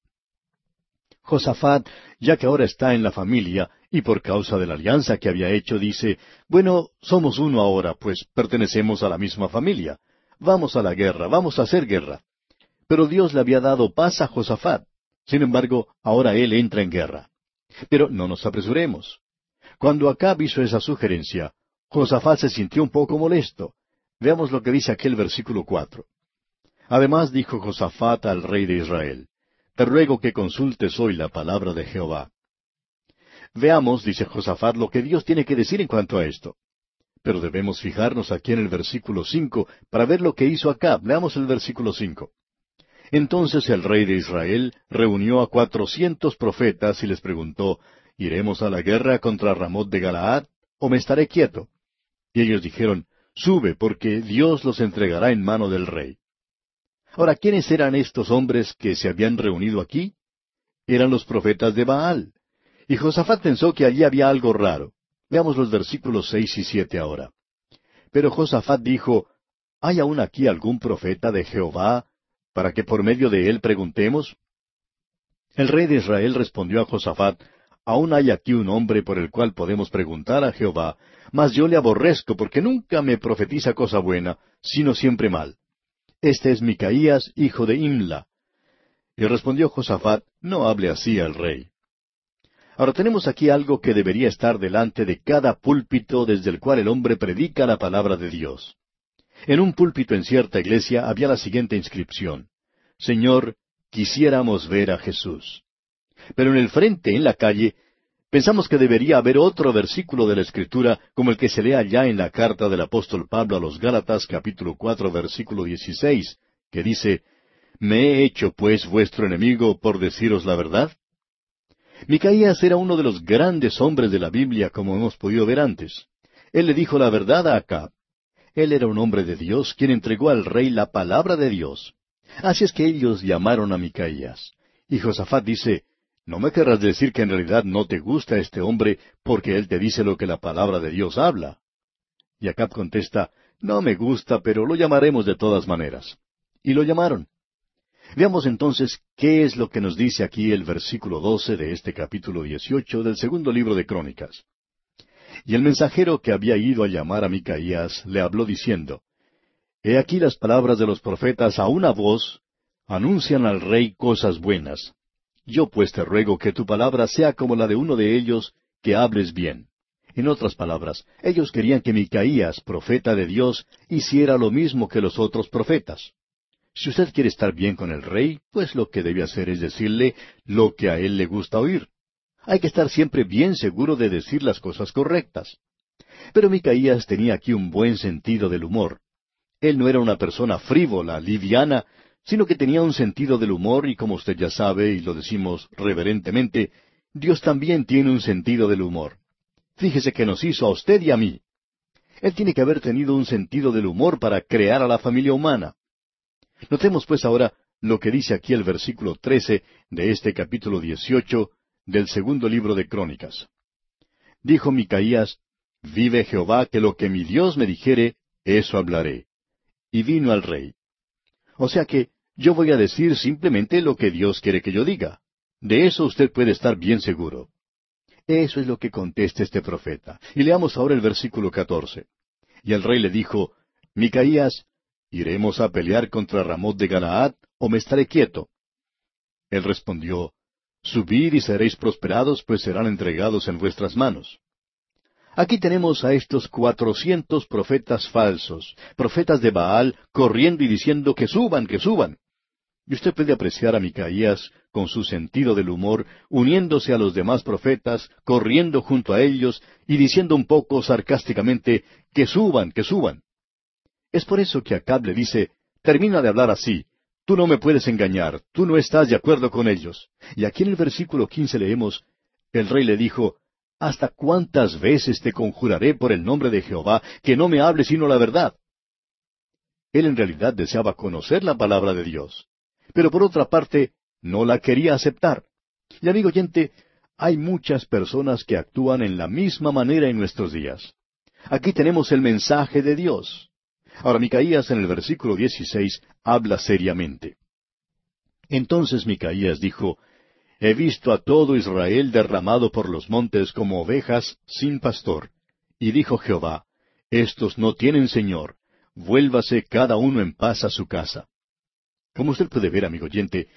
S1: Josafat, ya que ahora está en la familia, y por causa de la alianza que había hecho, dice, bueno, somos uno ahora, pues pertenecemos a la misma familia. Vamos a la guerra, vamos a hacer guerra. pero Dios le había dado paz a Josafat. Sin embargo, ahora él entra en guerra. Pero no nos apresuremos. Cuando Acab hizo esa sugerencia, Josafat se sintió un poco molesto. Veamos lo que dice aquel versículo cuatro. Además dijo Josafat al rey de Israel, Te ruego que consultes hoy la palabra de Jehová. Veamos, dice Josafat, lo que Dios tiene que decir en cuanto a esto. Pero debemos fijarnos aquí en el versículo cinco para ver lo que hizo Acab. Leamos el versículo cinco. Entonces el rey de Israel reunió a cuatrocientos profetas y les preguntó, ¿Iremos a la guerra contra Ramot de Galaad o me estaré quieto? Y ellos dijeron, Sube, porque Dios los entregará en mano del rey. Ahora, ¿quiénes eran estos hombres que se habían reunido aquí? Eran los profetas de Baal. Y Josafat pensó que allí había algo raro. Veamos los versículos seis y siete ahora. Pero Josafat dijo, ¿Hay aún aquí algún profeta de Jehová para que por medio de él preguntemos? El rey de Israel respondió a Josafat, Aún hay aquí un hombre por el cual podemos preguntar a Jehová, mas yo le aborrezco porque nunca me profetiza cosa buena, sino siempre mal. Este es Micaías, hijo de Imla. Y respondió Josafat, No hable así al rey. Ahora tenemos aquí algo que debería estar delante de cada púlpito desde el cual el hombre predica la palabra de Dios. En un púlpito en cierta iglesia había la siguiente inscripción. Señor, quisiéramos ver a Jesús. Pero en el frente, en la calle, pensamos que debería haber otro versículo de la Escritura como el que se lee allá en la carta del apóstol Pablo a los Gálatas capítulo cuatro versículo dieciséis, que dice, ¿Me he hecho pues vuestro enemigo por deciros la verdad? Micaías era uno de los grandes hombres de la Biblia, como hemos podido ver antes. Él le dijo la verdad a Acab. Él era un hombre de Dios quien entregó al rey la palabra de Dios. Así es que ellos llamaron a Micaías. Y Josafat dice, ¿no me querrás decir que en realidad no te gusta este hombre porque él te dice lo que la palabra de Dios habla? Y Acab contesta, no me gusta, pero lo llamaremos de todas maneras. Y lo llamaron. Veamos entonces qué es lo que nos dice aquí el versículo doce de este capítulo dieciocho del segundo libro de Crónicas. Y el mensajero que había ido a llamar a Micaías le habló diciendo, He aquí las palabras de los profetas a una voz, anuncian al rey cosas buenas. Yo pues te ruego que tu palabra sea como la de uno de ellos, que hables bien. En otras palabras, ellos querían que Micaías, profeta de Dios, hiciera lo mismo que los otros profetas. Si usted quiere estar bien con el rey, pues lo que debe hacer es decirle lo que a él le gusta oír. Hay que estar siempre bien seguro de decir las cosas correctas. Pero Micaías tenía aquí un buen sentido del humor. Él no era una persona frívola, liviana, sino que tenía un sentido del humor y como usted ya sabe, y lo decimos reverentemente, Dios también tiene un sentido del humor. Fíjese que nos hizo a usted y a mí. Él tiene que haber tenido un sentido del humor para crear a la familia humana. Notemos pues ahora lo que dice aquí el versículo trece de este capítulo dieciocho del segundo libro de Crónicas. Dijo Micaías, Vive Jehová que lo que mi Dios me dijere, eso hablaré. Y vino al rey. O sea que yo voy a decir simplemente lo que Dios quiere que yo diga. De eso usted puede estar bien seguro. Eso es lo que contesta este profeta. Y leamos ahora el versículo catorce. Y el rey le dijo, Micaías, ¿iremos a pelear contra Ramot de Galaad o me estaré quieto? Él respondió, Subid y seréis prosperados, pues serán entregados en vuestras manos. Aquí tenemos a estos cuatrocientos profetas falsos, profetas de Baal, corriendo y diciendo que suban, que suban. Y usted puede apreciar a Micaías con su sentido del humor, uniéndose a los demás profetas, corriendo junto a ellos y diciendo un poco sarcásticamente que suban, que suban. Es por eso que Acab le dice, termina de hablar así, Tú no me puedes engañar, tú no estás de acuerdo con ellos. Y aquí en el versículo quince leemos, el rey le dijo, ¿Hasta cuántas veces te conjuraré por el nombre de Jehová que no me hables sino la verdad? Él en realidad deseaba conocer la palabra de Dios, pero por otra parte no la quería aceptar. Y amigo oyente, hay muchas personas que actúan en la misma manera en nuestros días. Aquí tenemos el mensaje de Dios. Ahora Micaías en el versículo 16 habla seriamente. Entonces Micaías dijo, He visto a todo Israel derramado por los montes como ovejas sin pastor. Y dijo Jehová, Estos no tienen señor, vuélvase cada uno en paz a su casa. Como usted puede ver, amigo oyente,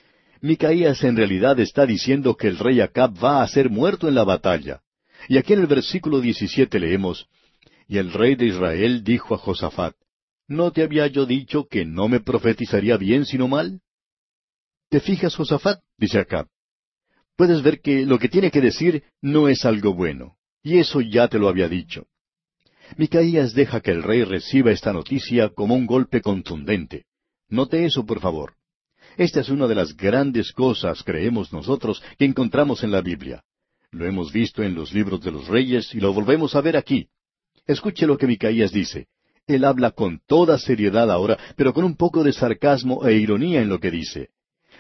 S1: Micaías en realidad está diciendo que el rey Acab va a ser muerto en la batalla. Y aquí en el versículo 17 leemos, Y el rey de Israel dijo a Josafat, ¿No te había yo dicho que no me profetizaría bien sino mal? ¿Te fijas, Josafat? dice Acab. Puedes ver que lo que tiene que decir no es algo bueno, y eso ya te lo había dicho. Micaías deja que el rey reciba esta noticia como un golpe contundente. Note eso, por favor. Esta es una de las grandes cosas, creemos nosotros, que encontramos en la Biblia. Lo hemos visto en los libros de los reyes y lo volvemos a ver aquí. Escuche lo que Micaías dice. Él habla con toda seriedad ahora, pero con un poco de sarcasmo e ironía en lo que dice.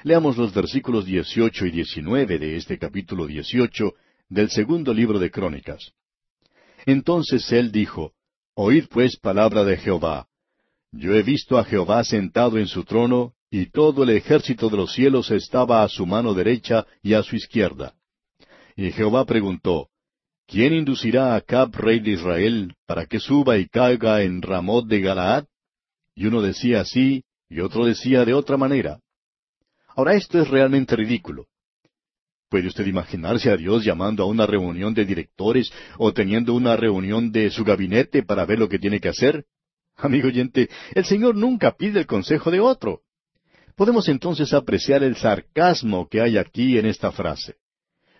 S1: Leamos los versículos 18 y 19 de este capítulo 18 del segundo libro de Crónicas. Entonces él dijo, Oíd pues palabra de Jehová. Yo he visto a Jehová sentado en su trono, y todo el ejército de los cielos estaba a su mano derecha y a su izquierda. Y Jehová preguntó, ¿Quién inducirá a Acab, rey de Israel, para que suba y caiga en Ramot de Galaad? Y uno decía así, y otro decía de otra manera. Ahora esto es realmente ridículo. ¿Puede usted imaginarse a Dios llamando a una reunión de directores o teniendo una reunión de su gabinete para ver lo que tiene que hacer? Amigo oyente, el Señor nunca pide el consejo de otro. Podemos entonces apreciar el sarcasmo que hay aquí en esta frase.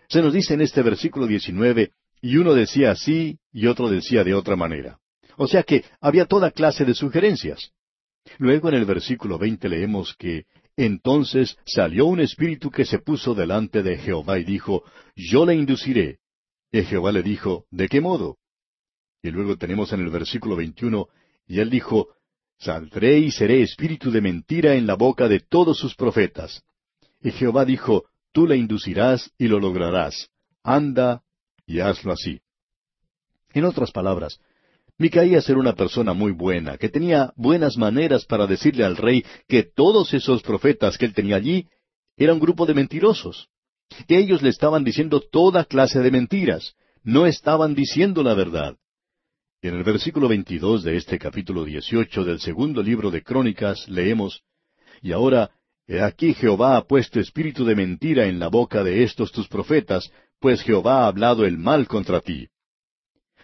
S1: Se nos dice en este versículo 19, y uno decía así y otro decía de otra manera. O sea que había toda clase de sugerencias. Luego en el versículo 20 leemos que entonces salió un espíritu que se puso delante de Jehová y dijo, Yo le induciré. Y Jehová le dijo, ¿De qué modo? Y luego tenemos en el versículo 21, y él dijo, Saldré y seré espíritu de mentira en la boca de todos sus profetas. Y Jehová dijo, Tú le inducirás y lo lograrás. Anda y hazlo así. En otras palabras, Micaías era una persona muy buena, que tenía buenas maneras para decirle al rey que todos esos profetas que él tenía allí eran un grupo de mentirosos, que ellos le estaban diciendo toda clase de mentiras, no estaban diciendo la verdad. Y en el versículo 22 de este capítulo 18 del segundo libro de Crónicas leemos, Y ahora, he aquí Jehová ha puesto espíritu de mentira en la boca de estos tus profetas, pues Jehová ha hablado el mal contra ti.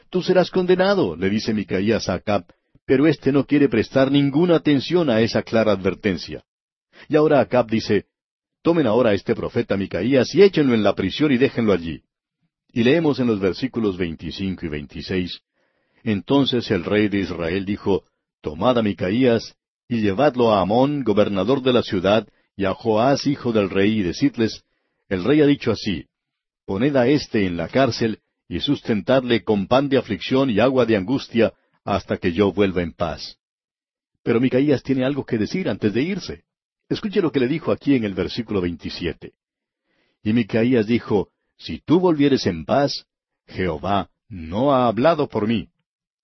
S1: Tú serás condenado, le dice Micaías a Acab, pero éste no quiere prestar ninguna atención a esa clara advertencia. Y ahora Acab dice, Tomen ahora a este profeta Micaías y échenlo en la prisión y déjenlo allí. Y leemos en los versículos 25 y 26, entonces el rey de Israel dijo, Tomad a Micaías, y llevadlo a Amón, gobernador de la ciudad, y a Joás, hijo del rey, y decidles, El rey ha dicho así, Poned a éste en la cárcel, y sustentadle con pan de aflicción y agua de angustia, hasta que yo vuelva en paz. Pero Micaías tiene algo que decir antes de irse. Escuche lo que le dijo aquí en el versículo 27. Y Micaías dijo, Si tú volvieres en paz, Jehová no ha hablado por mí.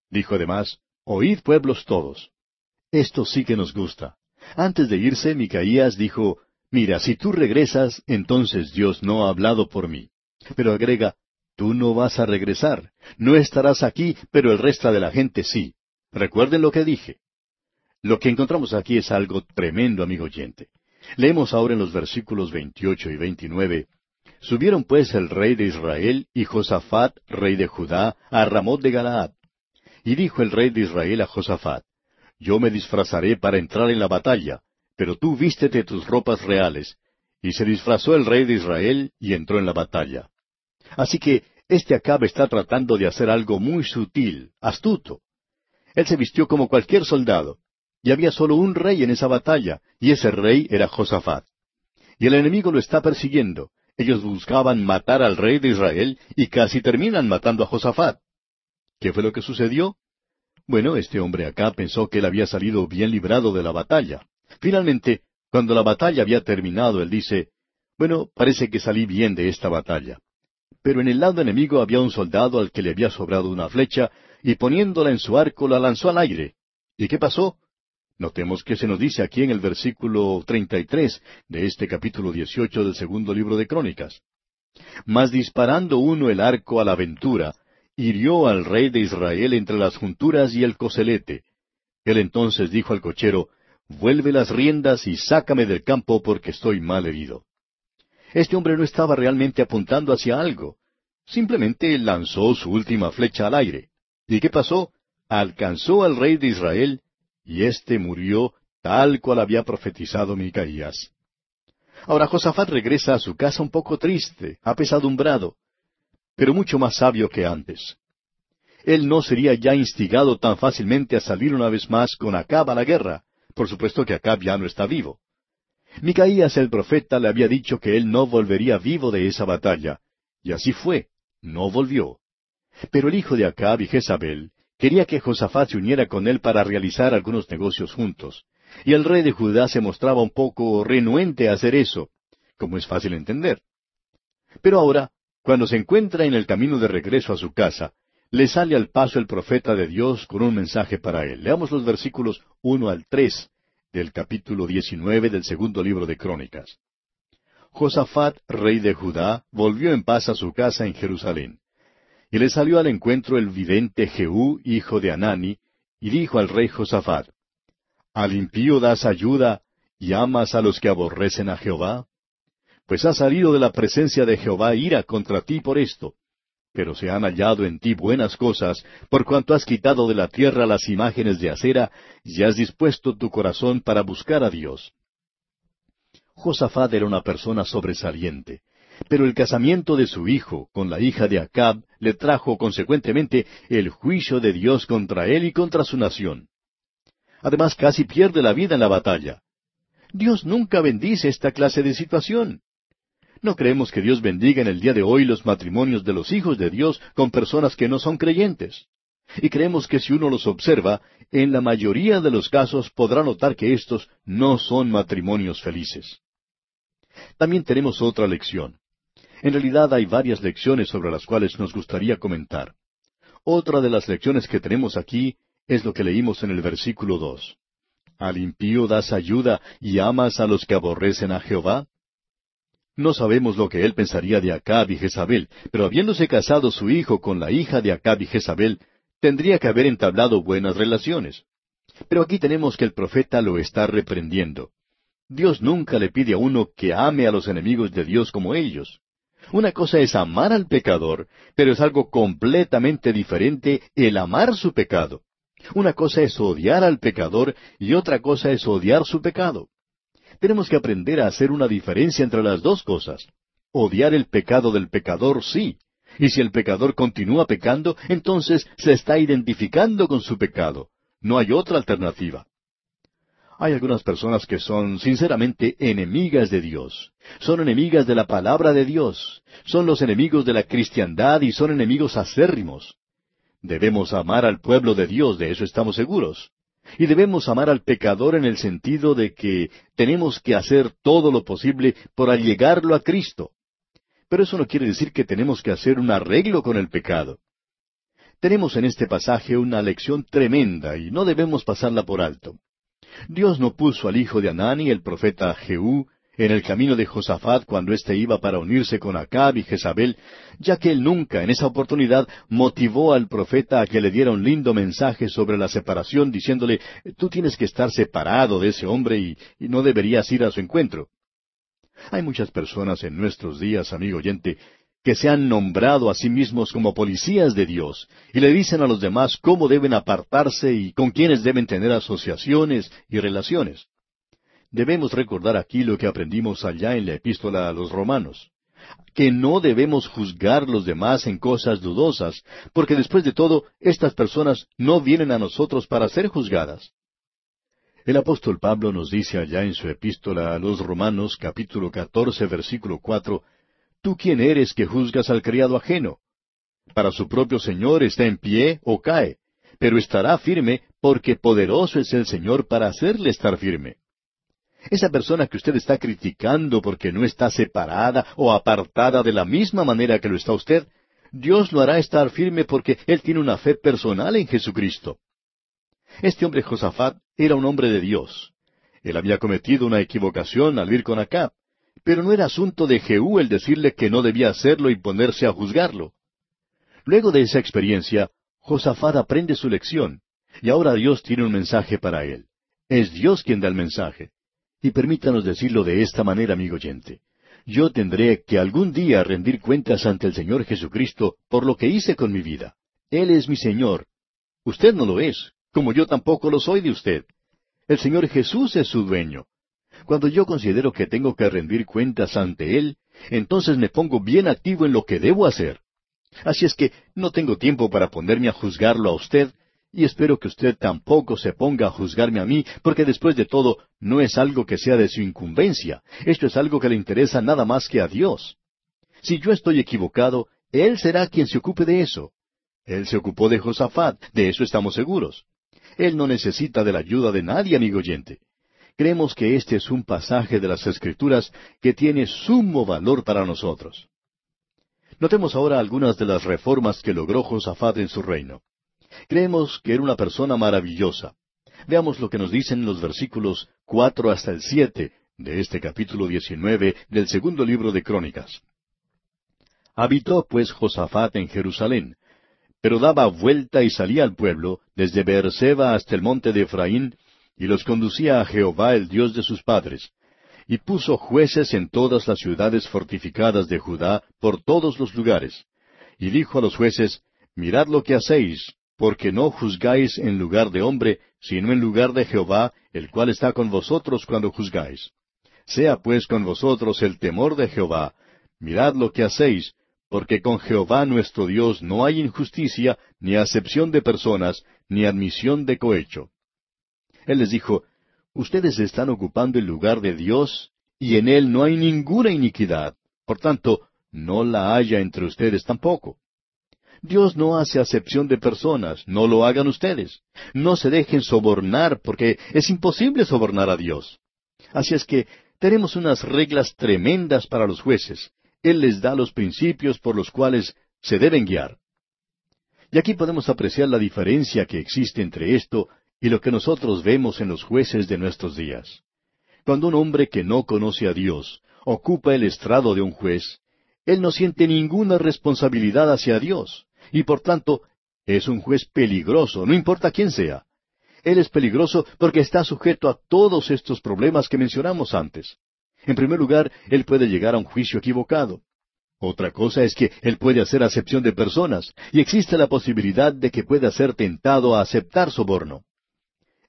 S1: Dijo además, Oíd pueblos todos. Esto sí que nos gusta. Antes de irse, Micaías dijo, Mira, si tú regresas, entonces Dios no ha hablado por mí. Pero agrega, Tú no vas a regresar. No estarás aquí, pero el resto de la gente sí. Recuerden lo que dije. Lo que encontramos aquí es algo tremendo, amigo oyente. Leemos ahora en los versículos 28 y 29. Subieron pues el rey de Israel y Josafat, rey de Judá, a Ramot de Galaad. Y dijo el rey de Israel a Josafat, Yo me disfrazaré para entrar en la batalla, pero tú vístete tus ropas reales. Y se disfrazó el rey de Israel y entró en la batalla. Así que este Acab está tratando de hacer algo muy sutil, astuto. Él se vistió como cualquier soldado, y había solo un rey en esa batalla, y ese rey era Josafat. Y el enemigo lo está persiguiendo. Ellos buscaban matar al rey de Israel y casi terminan matando a Josafat. ¿Qué fue lo que sucedió? Bueno, este hombre acá pensó que él había salido bien librado de la batalla. Finalmente, cuando la batalla había terminado, él dice, bueno, parece que salí bien de esta batalla. Pero en el lado enemigo había un soldado al que le había sobrado una flecha, y poniéndola en su arco la lanzó al aire. ¿Y qué pasó? Notemos que se nos dice aquí en el versículo 33 de este capítulo 18 del segundo libro de Crónicas. Mas disparando uno el arco a la aventura, hirió al rey de Israel entre las junturas y el coselete. Él entonces dijo al cochero, vuelve las riendas y sácame del campo porque estoy mal herido. Este hombre no estaba realmente apuntando hacia algo. Simplemente lanzó su última flecha al aire. ¿Y qué pasó? Alcanzó al rey de Israel y éste murió tal cual había profetizado Micaías. Ahora Josafat regresa a su casa un poco triste, apesadumbrado, pero mucho más sabio que antes. Él no sería ya instigado tan fácilmente a salir una vez más con Acab a la guerra. Por supuesto que Acab ya no está vivo. Micaías el profeta le había dicho que él no volvería vivo de esa batalla, y así fue, no volvió. Pero el hijo de Acab y Jezabel quería que Josafat se uniera con él para realizar algunos negocios juntos, y el rey de Judá se mostraba un poco renuente a hacer eso, como es fácil entender. Pero ahora, cuando se encuentra en el camino de regreso a su casa, le sale al paso el profeta de Dios con un mensaje para él. Leamos los versículos uno al tres del capítulo diecinueve del segundo libro de Crónicas. Josafat, rey de Judá, volvió en paz a su casa en Jerusalén. Y le salió al encuentro el vidente Jehú, hijo de Anani, y dijo al rey Josafat, ¿Al impío das ayuda y amas a los que aborrecen a Jehová? Pues ha salido de la presencia de Jehová ira contra ti por esto. Pero se han hallado en ti buenas cosas, por cuanto has quitado de la tierra las imágenes de acera, y has dispuesto tu corazón para buscar a Dios. Josafat era una persona sobresaliente, pero el casamiento de su hijo con la hija de Acab le trajo consecuentemente el juicio de Dios contra él y contra su nación. Además, casi pierde la vida en la batalla. Dios nunca bendice esta clase de situación. No creemos que Dios bendiga en el día de hoy los matrimonios de los hijos de Dios con personas que no son creyentes. Y creemos que si uno los observa, en la mayoría de los casos podrá notar que estos no son matrimonios felices. También tenemos otra lección. En realidad hay varias lecciones sobre las cuales nos gustaría comentar. Otra de las lecciones que tenemos aquí es lo que leímos en el versículo dos. ¿Al impío das ayuda y amas a los que aborrecen a Jehová? No sabemos lo que él pensaría de Acab y Jezabel, pero habiéndose casado su hijo con la hija de Acab y Jezabel, tendría que haber entablado buenas relaciones. Pero aquí tenemos que el profeta lo está reprendiendo. Dios nunca le pide a uno que ame a los enemigos de Dios como ellos. Una cosa es amar al pecador, pero es algo completamente diferente el amar su pecado. Una cosa es odiar al pecador y otra cosa es odiar su pecado. Tenemos que aprender a hacer una diferencia entre las dos cosas. Odiar el pecado del pecador, sí. Y si el pecador continúa pecando, entonces se está identificando con su pecado. No hay otra alternativa. Hay algunas personas que son sinceramente enemigas de Dios. Son enemigas de la palabra de Dios. Son los enemigos de la cristiandad y son enemigos acérrimos. Debemos amar al pueblo de Dios, de eso estamos seguros. Y debemos amar al pecador en el sentido de que tenemos que hacer todo lo posible por allegarlo a Cristo. Pero eso no quiere decir que tenemos que hacer un arreglo con el pecado. Tenemos en este pasaje una lección tremenda y no debemos pasarla por alto. Dios no puso al hijo de Anani, el profeta Jehú, en el camino de Josafat cuando éste iba para unirse con Acab y Jezabel, ya que él nunca en esa oportunidad motivó al profeta a que le diera un lindo mensaje sobre la separación, diciéndole, tú tienes que estar separado de ese hombre y, no deberías ir a su encuentro. Hay muchas personas en nuestros días, amigo oyente, que se han nombrado a sí mismos como policías de Dios y le dicen a los demás cómo deben apartarse y con quiénes deben tener asociaciones y relaciones. Debemos recordar aquí lo que aprendimos allá en la epístola a los romanos, que no debemos juzgar los demás en cosas dudosas, porque después de todo, estas personas no vienen a nosotros para ser juzgadas. El apóstol Pablo nos dice allá en su epístola a los Romanos capítulo catorce versículo cuatro, ¿Tú quién eres que juzgas al criado ajeno? Para su propio Señor está en pie o cae, pero estará firme porque poderoso es el Señor para hacerle estar firme. Esa persona que usted está criticando porque no está separada o apartada de la misma manera que lo está usted, Dios lo hará estar firme porque él tiene una fe personal en Jesucristo. Este hombre Josafat era un hombre de Dios. Él había cometido una equivocación al ir con Acab, pero no era asunto de Jehú el decirle que no debía hacerlo y ponerse a juzgarlo. Luego de esa experiencia, Josafat aprende su lección, y ahora Dios tiene un mensaje para él. Es Dios quien da el mensaje. Y permítanos decirlo de esta manera, amigo oyente. Yo tendré que algún día rendir cuentas ante el Señor Jesucristo por lo que hice con mi vida. Él es mi Señor. Usted no lo es, como yo tampoco lo soy de usted. El Señor Jesús es su dueño. Cuando yo considero que tengo que rendir cuentas ante Él, entonces me pongo bien activo en lo que debo hacer. Así es que no tengo tiempo para ponerme a juzgarlo a usted, y espero que usted tampoco se ponga a juzgarme a mí, porque después de todo no es algo que sea de su incumbencia, esto es algo que le interesa nada más que a Dios. Si yo estoy equivocado, Él será quien se ocupe de eso. Él se ocupó de Josafat, de eso estamos seguros. Él no necesita de la ayuda de nadie, amigo oyente. Creemos que este es un pasaje de las Escrituras que tiene sumo valor para nosotros. Notemos ahora algunas de las reformas que logró Josafat en su reino. Creemos que era una persona maravillosa. Veamos lo que nos dicen los versículos cuatro hasta el siete de este capítulo diecinueve del segundo libro de Crónicas. Habitó pues Josafat en Jerusalén, pero daba vuelta y salía al pueblo, desde Beerseba hasta el monte de Efraín, y los conducía a Jehová el Dios de sus padres, y puso jueces en todas las ciudades fortificadas de Judá por todos los lugares. Y dijo a los jueces, Mirad lo que hacéis, porque no juzgáis en lugar de hombre, sino en lugar de Jehová, el cual está con vosotros cuando juzgáis. Sea pues con vosotros el temor de Jehová, mirad lo que hacéis, porque con Jehová nuestro Dios no hay injusticia, ni acepción de personas, ni admisión de cohecho. Él les dijo, Ustedes están ocupando el lugar de Dios, y en Él no hay ninguna iniquidad. Por tanto, no la haya entre ustedes tampoco. Dios no hace acepción de personas, no lo hagan ustedes. No se dejen sobornar, porque es imposible sobornar a Dios. Así es que tenemos unas reglas tremendas para los jueces. Él les da los principios por los cuales se deben guiar. Y aquí podemos apreciar la diferencia que existe entre esto y lo que nosotros vemos en los jueces de nuestros días. Cuando un hombre que no conoce a Dios ocupa el estrado de un juez, él no siente ninguna responsabilidad hacia Dios, y por tanto es un juez peligroso, no importa quién sea. Él es peligroso porque está sujeto a todos estos problemas que mencionamos antes. En primer lugar, él puede llegar a un juicio equivocado. Otra cosa es que él puede hacer acepción de personas, y existe la posibilidad de que pueda ser tentado a aceptar soborno.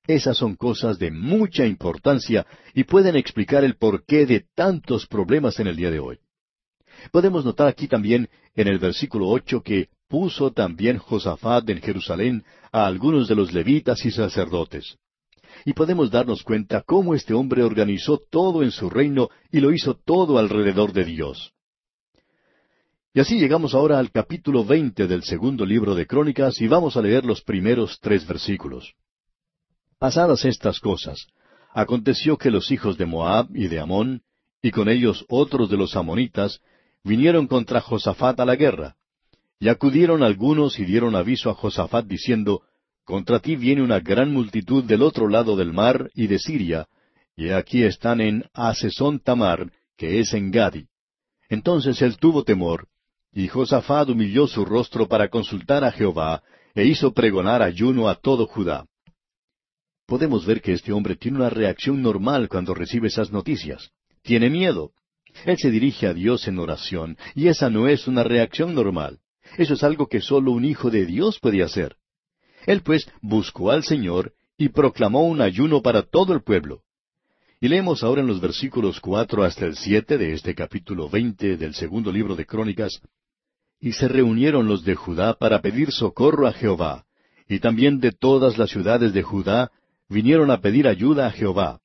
S1: Esas son cosas de mucha importancia y pueden explicar el porqué de tantos problemas en el día de hoy. Podemos notar aquí también en el versículo ocho que puso también Josafat en Jerusalén a algunos de los levitas y sacerdotes. Y podemos darnos cuenta cómo este hombre organizó todo en su reino y lo hizo todo alrededor de Dios. Y así llegamos ahora al capítulo veinte del segundo libro de Crónicas y vamos a leer los primeros tres versículos. Pasadas estas cosas, aconteció que los hijos de Moab y de Amón, y con ellos otros de los amonitas, vinieron contra Josafat a la guerra. Y acudieron algunos y dieron aviso a Josafat diciendo, Contra ti viene una gran multitud del otro lado del mar y de Siria, y aquí están en Asesón Tamar, que es en Gadi. Entonces él tuvo temor, y Josafat humilló su rostro para consultar a Jehová, e hizo pregonar ayuno a todo Judá podemos ver que este hombre tiene una reacción normal cuando recibe esas noticias. Tiene miedo. Él se dirige a Dios en oración, y esa no es una reacción normal. Eso es algo que solo un hijo de Dios puede hacer. Él pues buscó al Señor y proclamó un ayuno para todo el pueblo. Y leemos ahora en los versículos cuatro hasta el siete de este capítulo veinte del segundo libro de Crónicas, Y se reunieron los de Judá para pedir socorro a Jehová, y también de todas las ciudades de Judá vinieron a pedir ayuda a Jehová.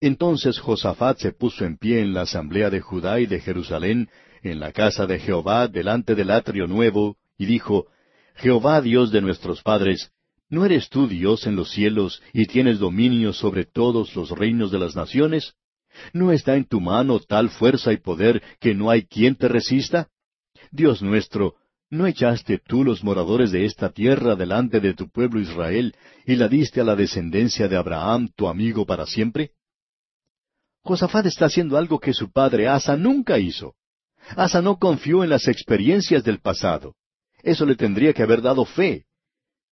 S1: Entonces Josafat se puso en pie en la asamblea de Judá y de Jerusalén, en la casa de Jehová, delante del atrio nuevo, y dijo, Jehová Dios de nuestros padres, ¿no eres tú Dios en los cielos y tienes dominio sobre todos los reinos de las naciones? ¿No está en tu mano tal fuerza y poder que no hay quien te resista? Dios nuestro, ¿No echaste tú los moradores de esta tierra delante de tu pueblo Israel y la diste a la descendencia de Abraham, tu amigo, para siempre? Josafat está haciendo algo que su padre Asa nunca hizo. Asa no confió en las experiencias del pasado. Eso le tendría que haber dado fe.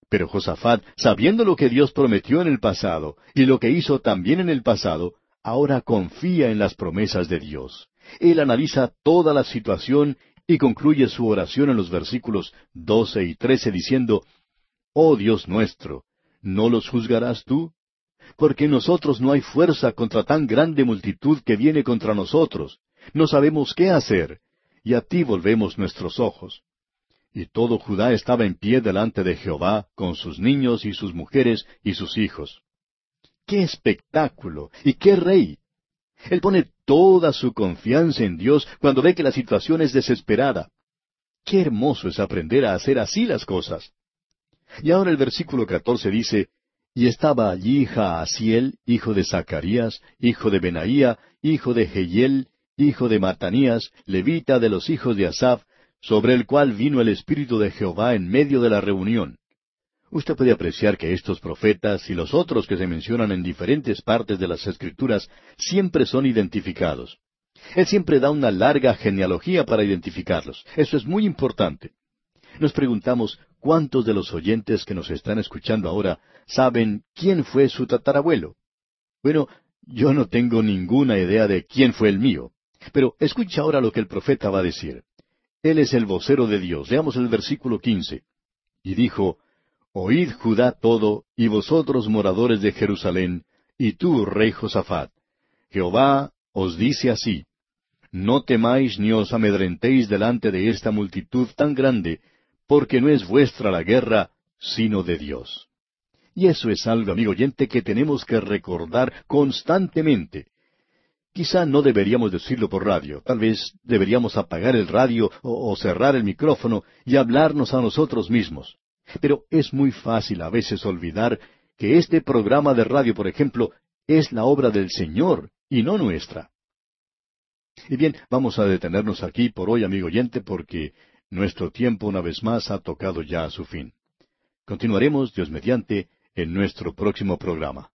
S1: Pero Josafat, sabiendo lo que Dios prometió en el pasado y lo que hizo también en el pasado, ahora confía en las promesas de Dios. Él analiza toda la situación y concluye su oración en los versículos doce y trece diciendo, Oh Dios nuestro, ¿no los juzgarás tú? Porque nosotros no hay fuerza contra tan grande multitud que viene contra nosotros. No sabemos qué hacer, y a ti volvemos nuestros ojos. Y todo Judá estaba en pie delante de Jehová, con sus niños y sus mujeres y sus hijos. ¡Qué espectáculo! ¿Y qué rey? Él pone toda su confianza en Dios cuando ve que la situación es desesperada. Qué hermoso es aprender a hacer así las cosas. Y ahora el versículo catorce dice, Y estaba allí Jaasiel, hijo de Zacarías, hijo de Benaía, hijo de Jehiel, hijo de Matanías, levita de los hijos de Asaph, sobre el cual vino el Espíritu de Jehová en medio de la reunión. Usted puede apreciar que estos profetas y los otros que se mencionan en diferentes partes de las Escrituras siempre son identificados. Él siempre da una larga genealogía para identificarlos. Eso es muy importante. Nos preguntamos cuántos de los oyentes que nos están escuchando ahora saben quién fue su tatarabuelo. Bueno, yo no tengo ninguna idea de quién fue el mío. Pero escucha ahora lo que el profeta va a decir. Él es el vocero de Dios. Leamos el versículo quince. Y dijo, Oíd Judá todo, y vosotros moradores de Jerusalén, y tú, rey Josafat. Jehová os dice así, No temáis ni os amedrentéis delante de esta multitud tan grande, porque no es vuestra la guerra, sino de Dios. Y eso es algo, amigo oyente, que tenemos que recordar constantemente. Quizá no deberíamos decirlo por radio, tal vez deberíamos apagar el radio o, cerrar el micrófono y hablarnos a nosotros mismos. Pero es muy fácil a veces olvidar que este programa de radio, por ejemplo, es la obra del Señor y no nuestra. Y bien, vamos a detenernos aquí por hoy, amigo oyente, porque nuestro tiempo una vez más ha tocado ya a su fin. Continuaremos, Dios mediante, en nuestro próximo programa.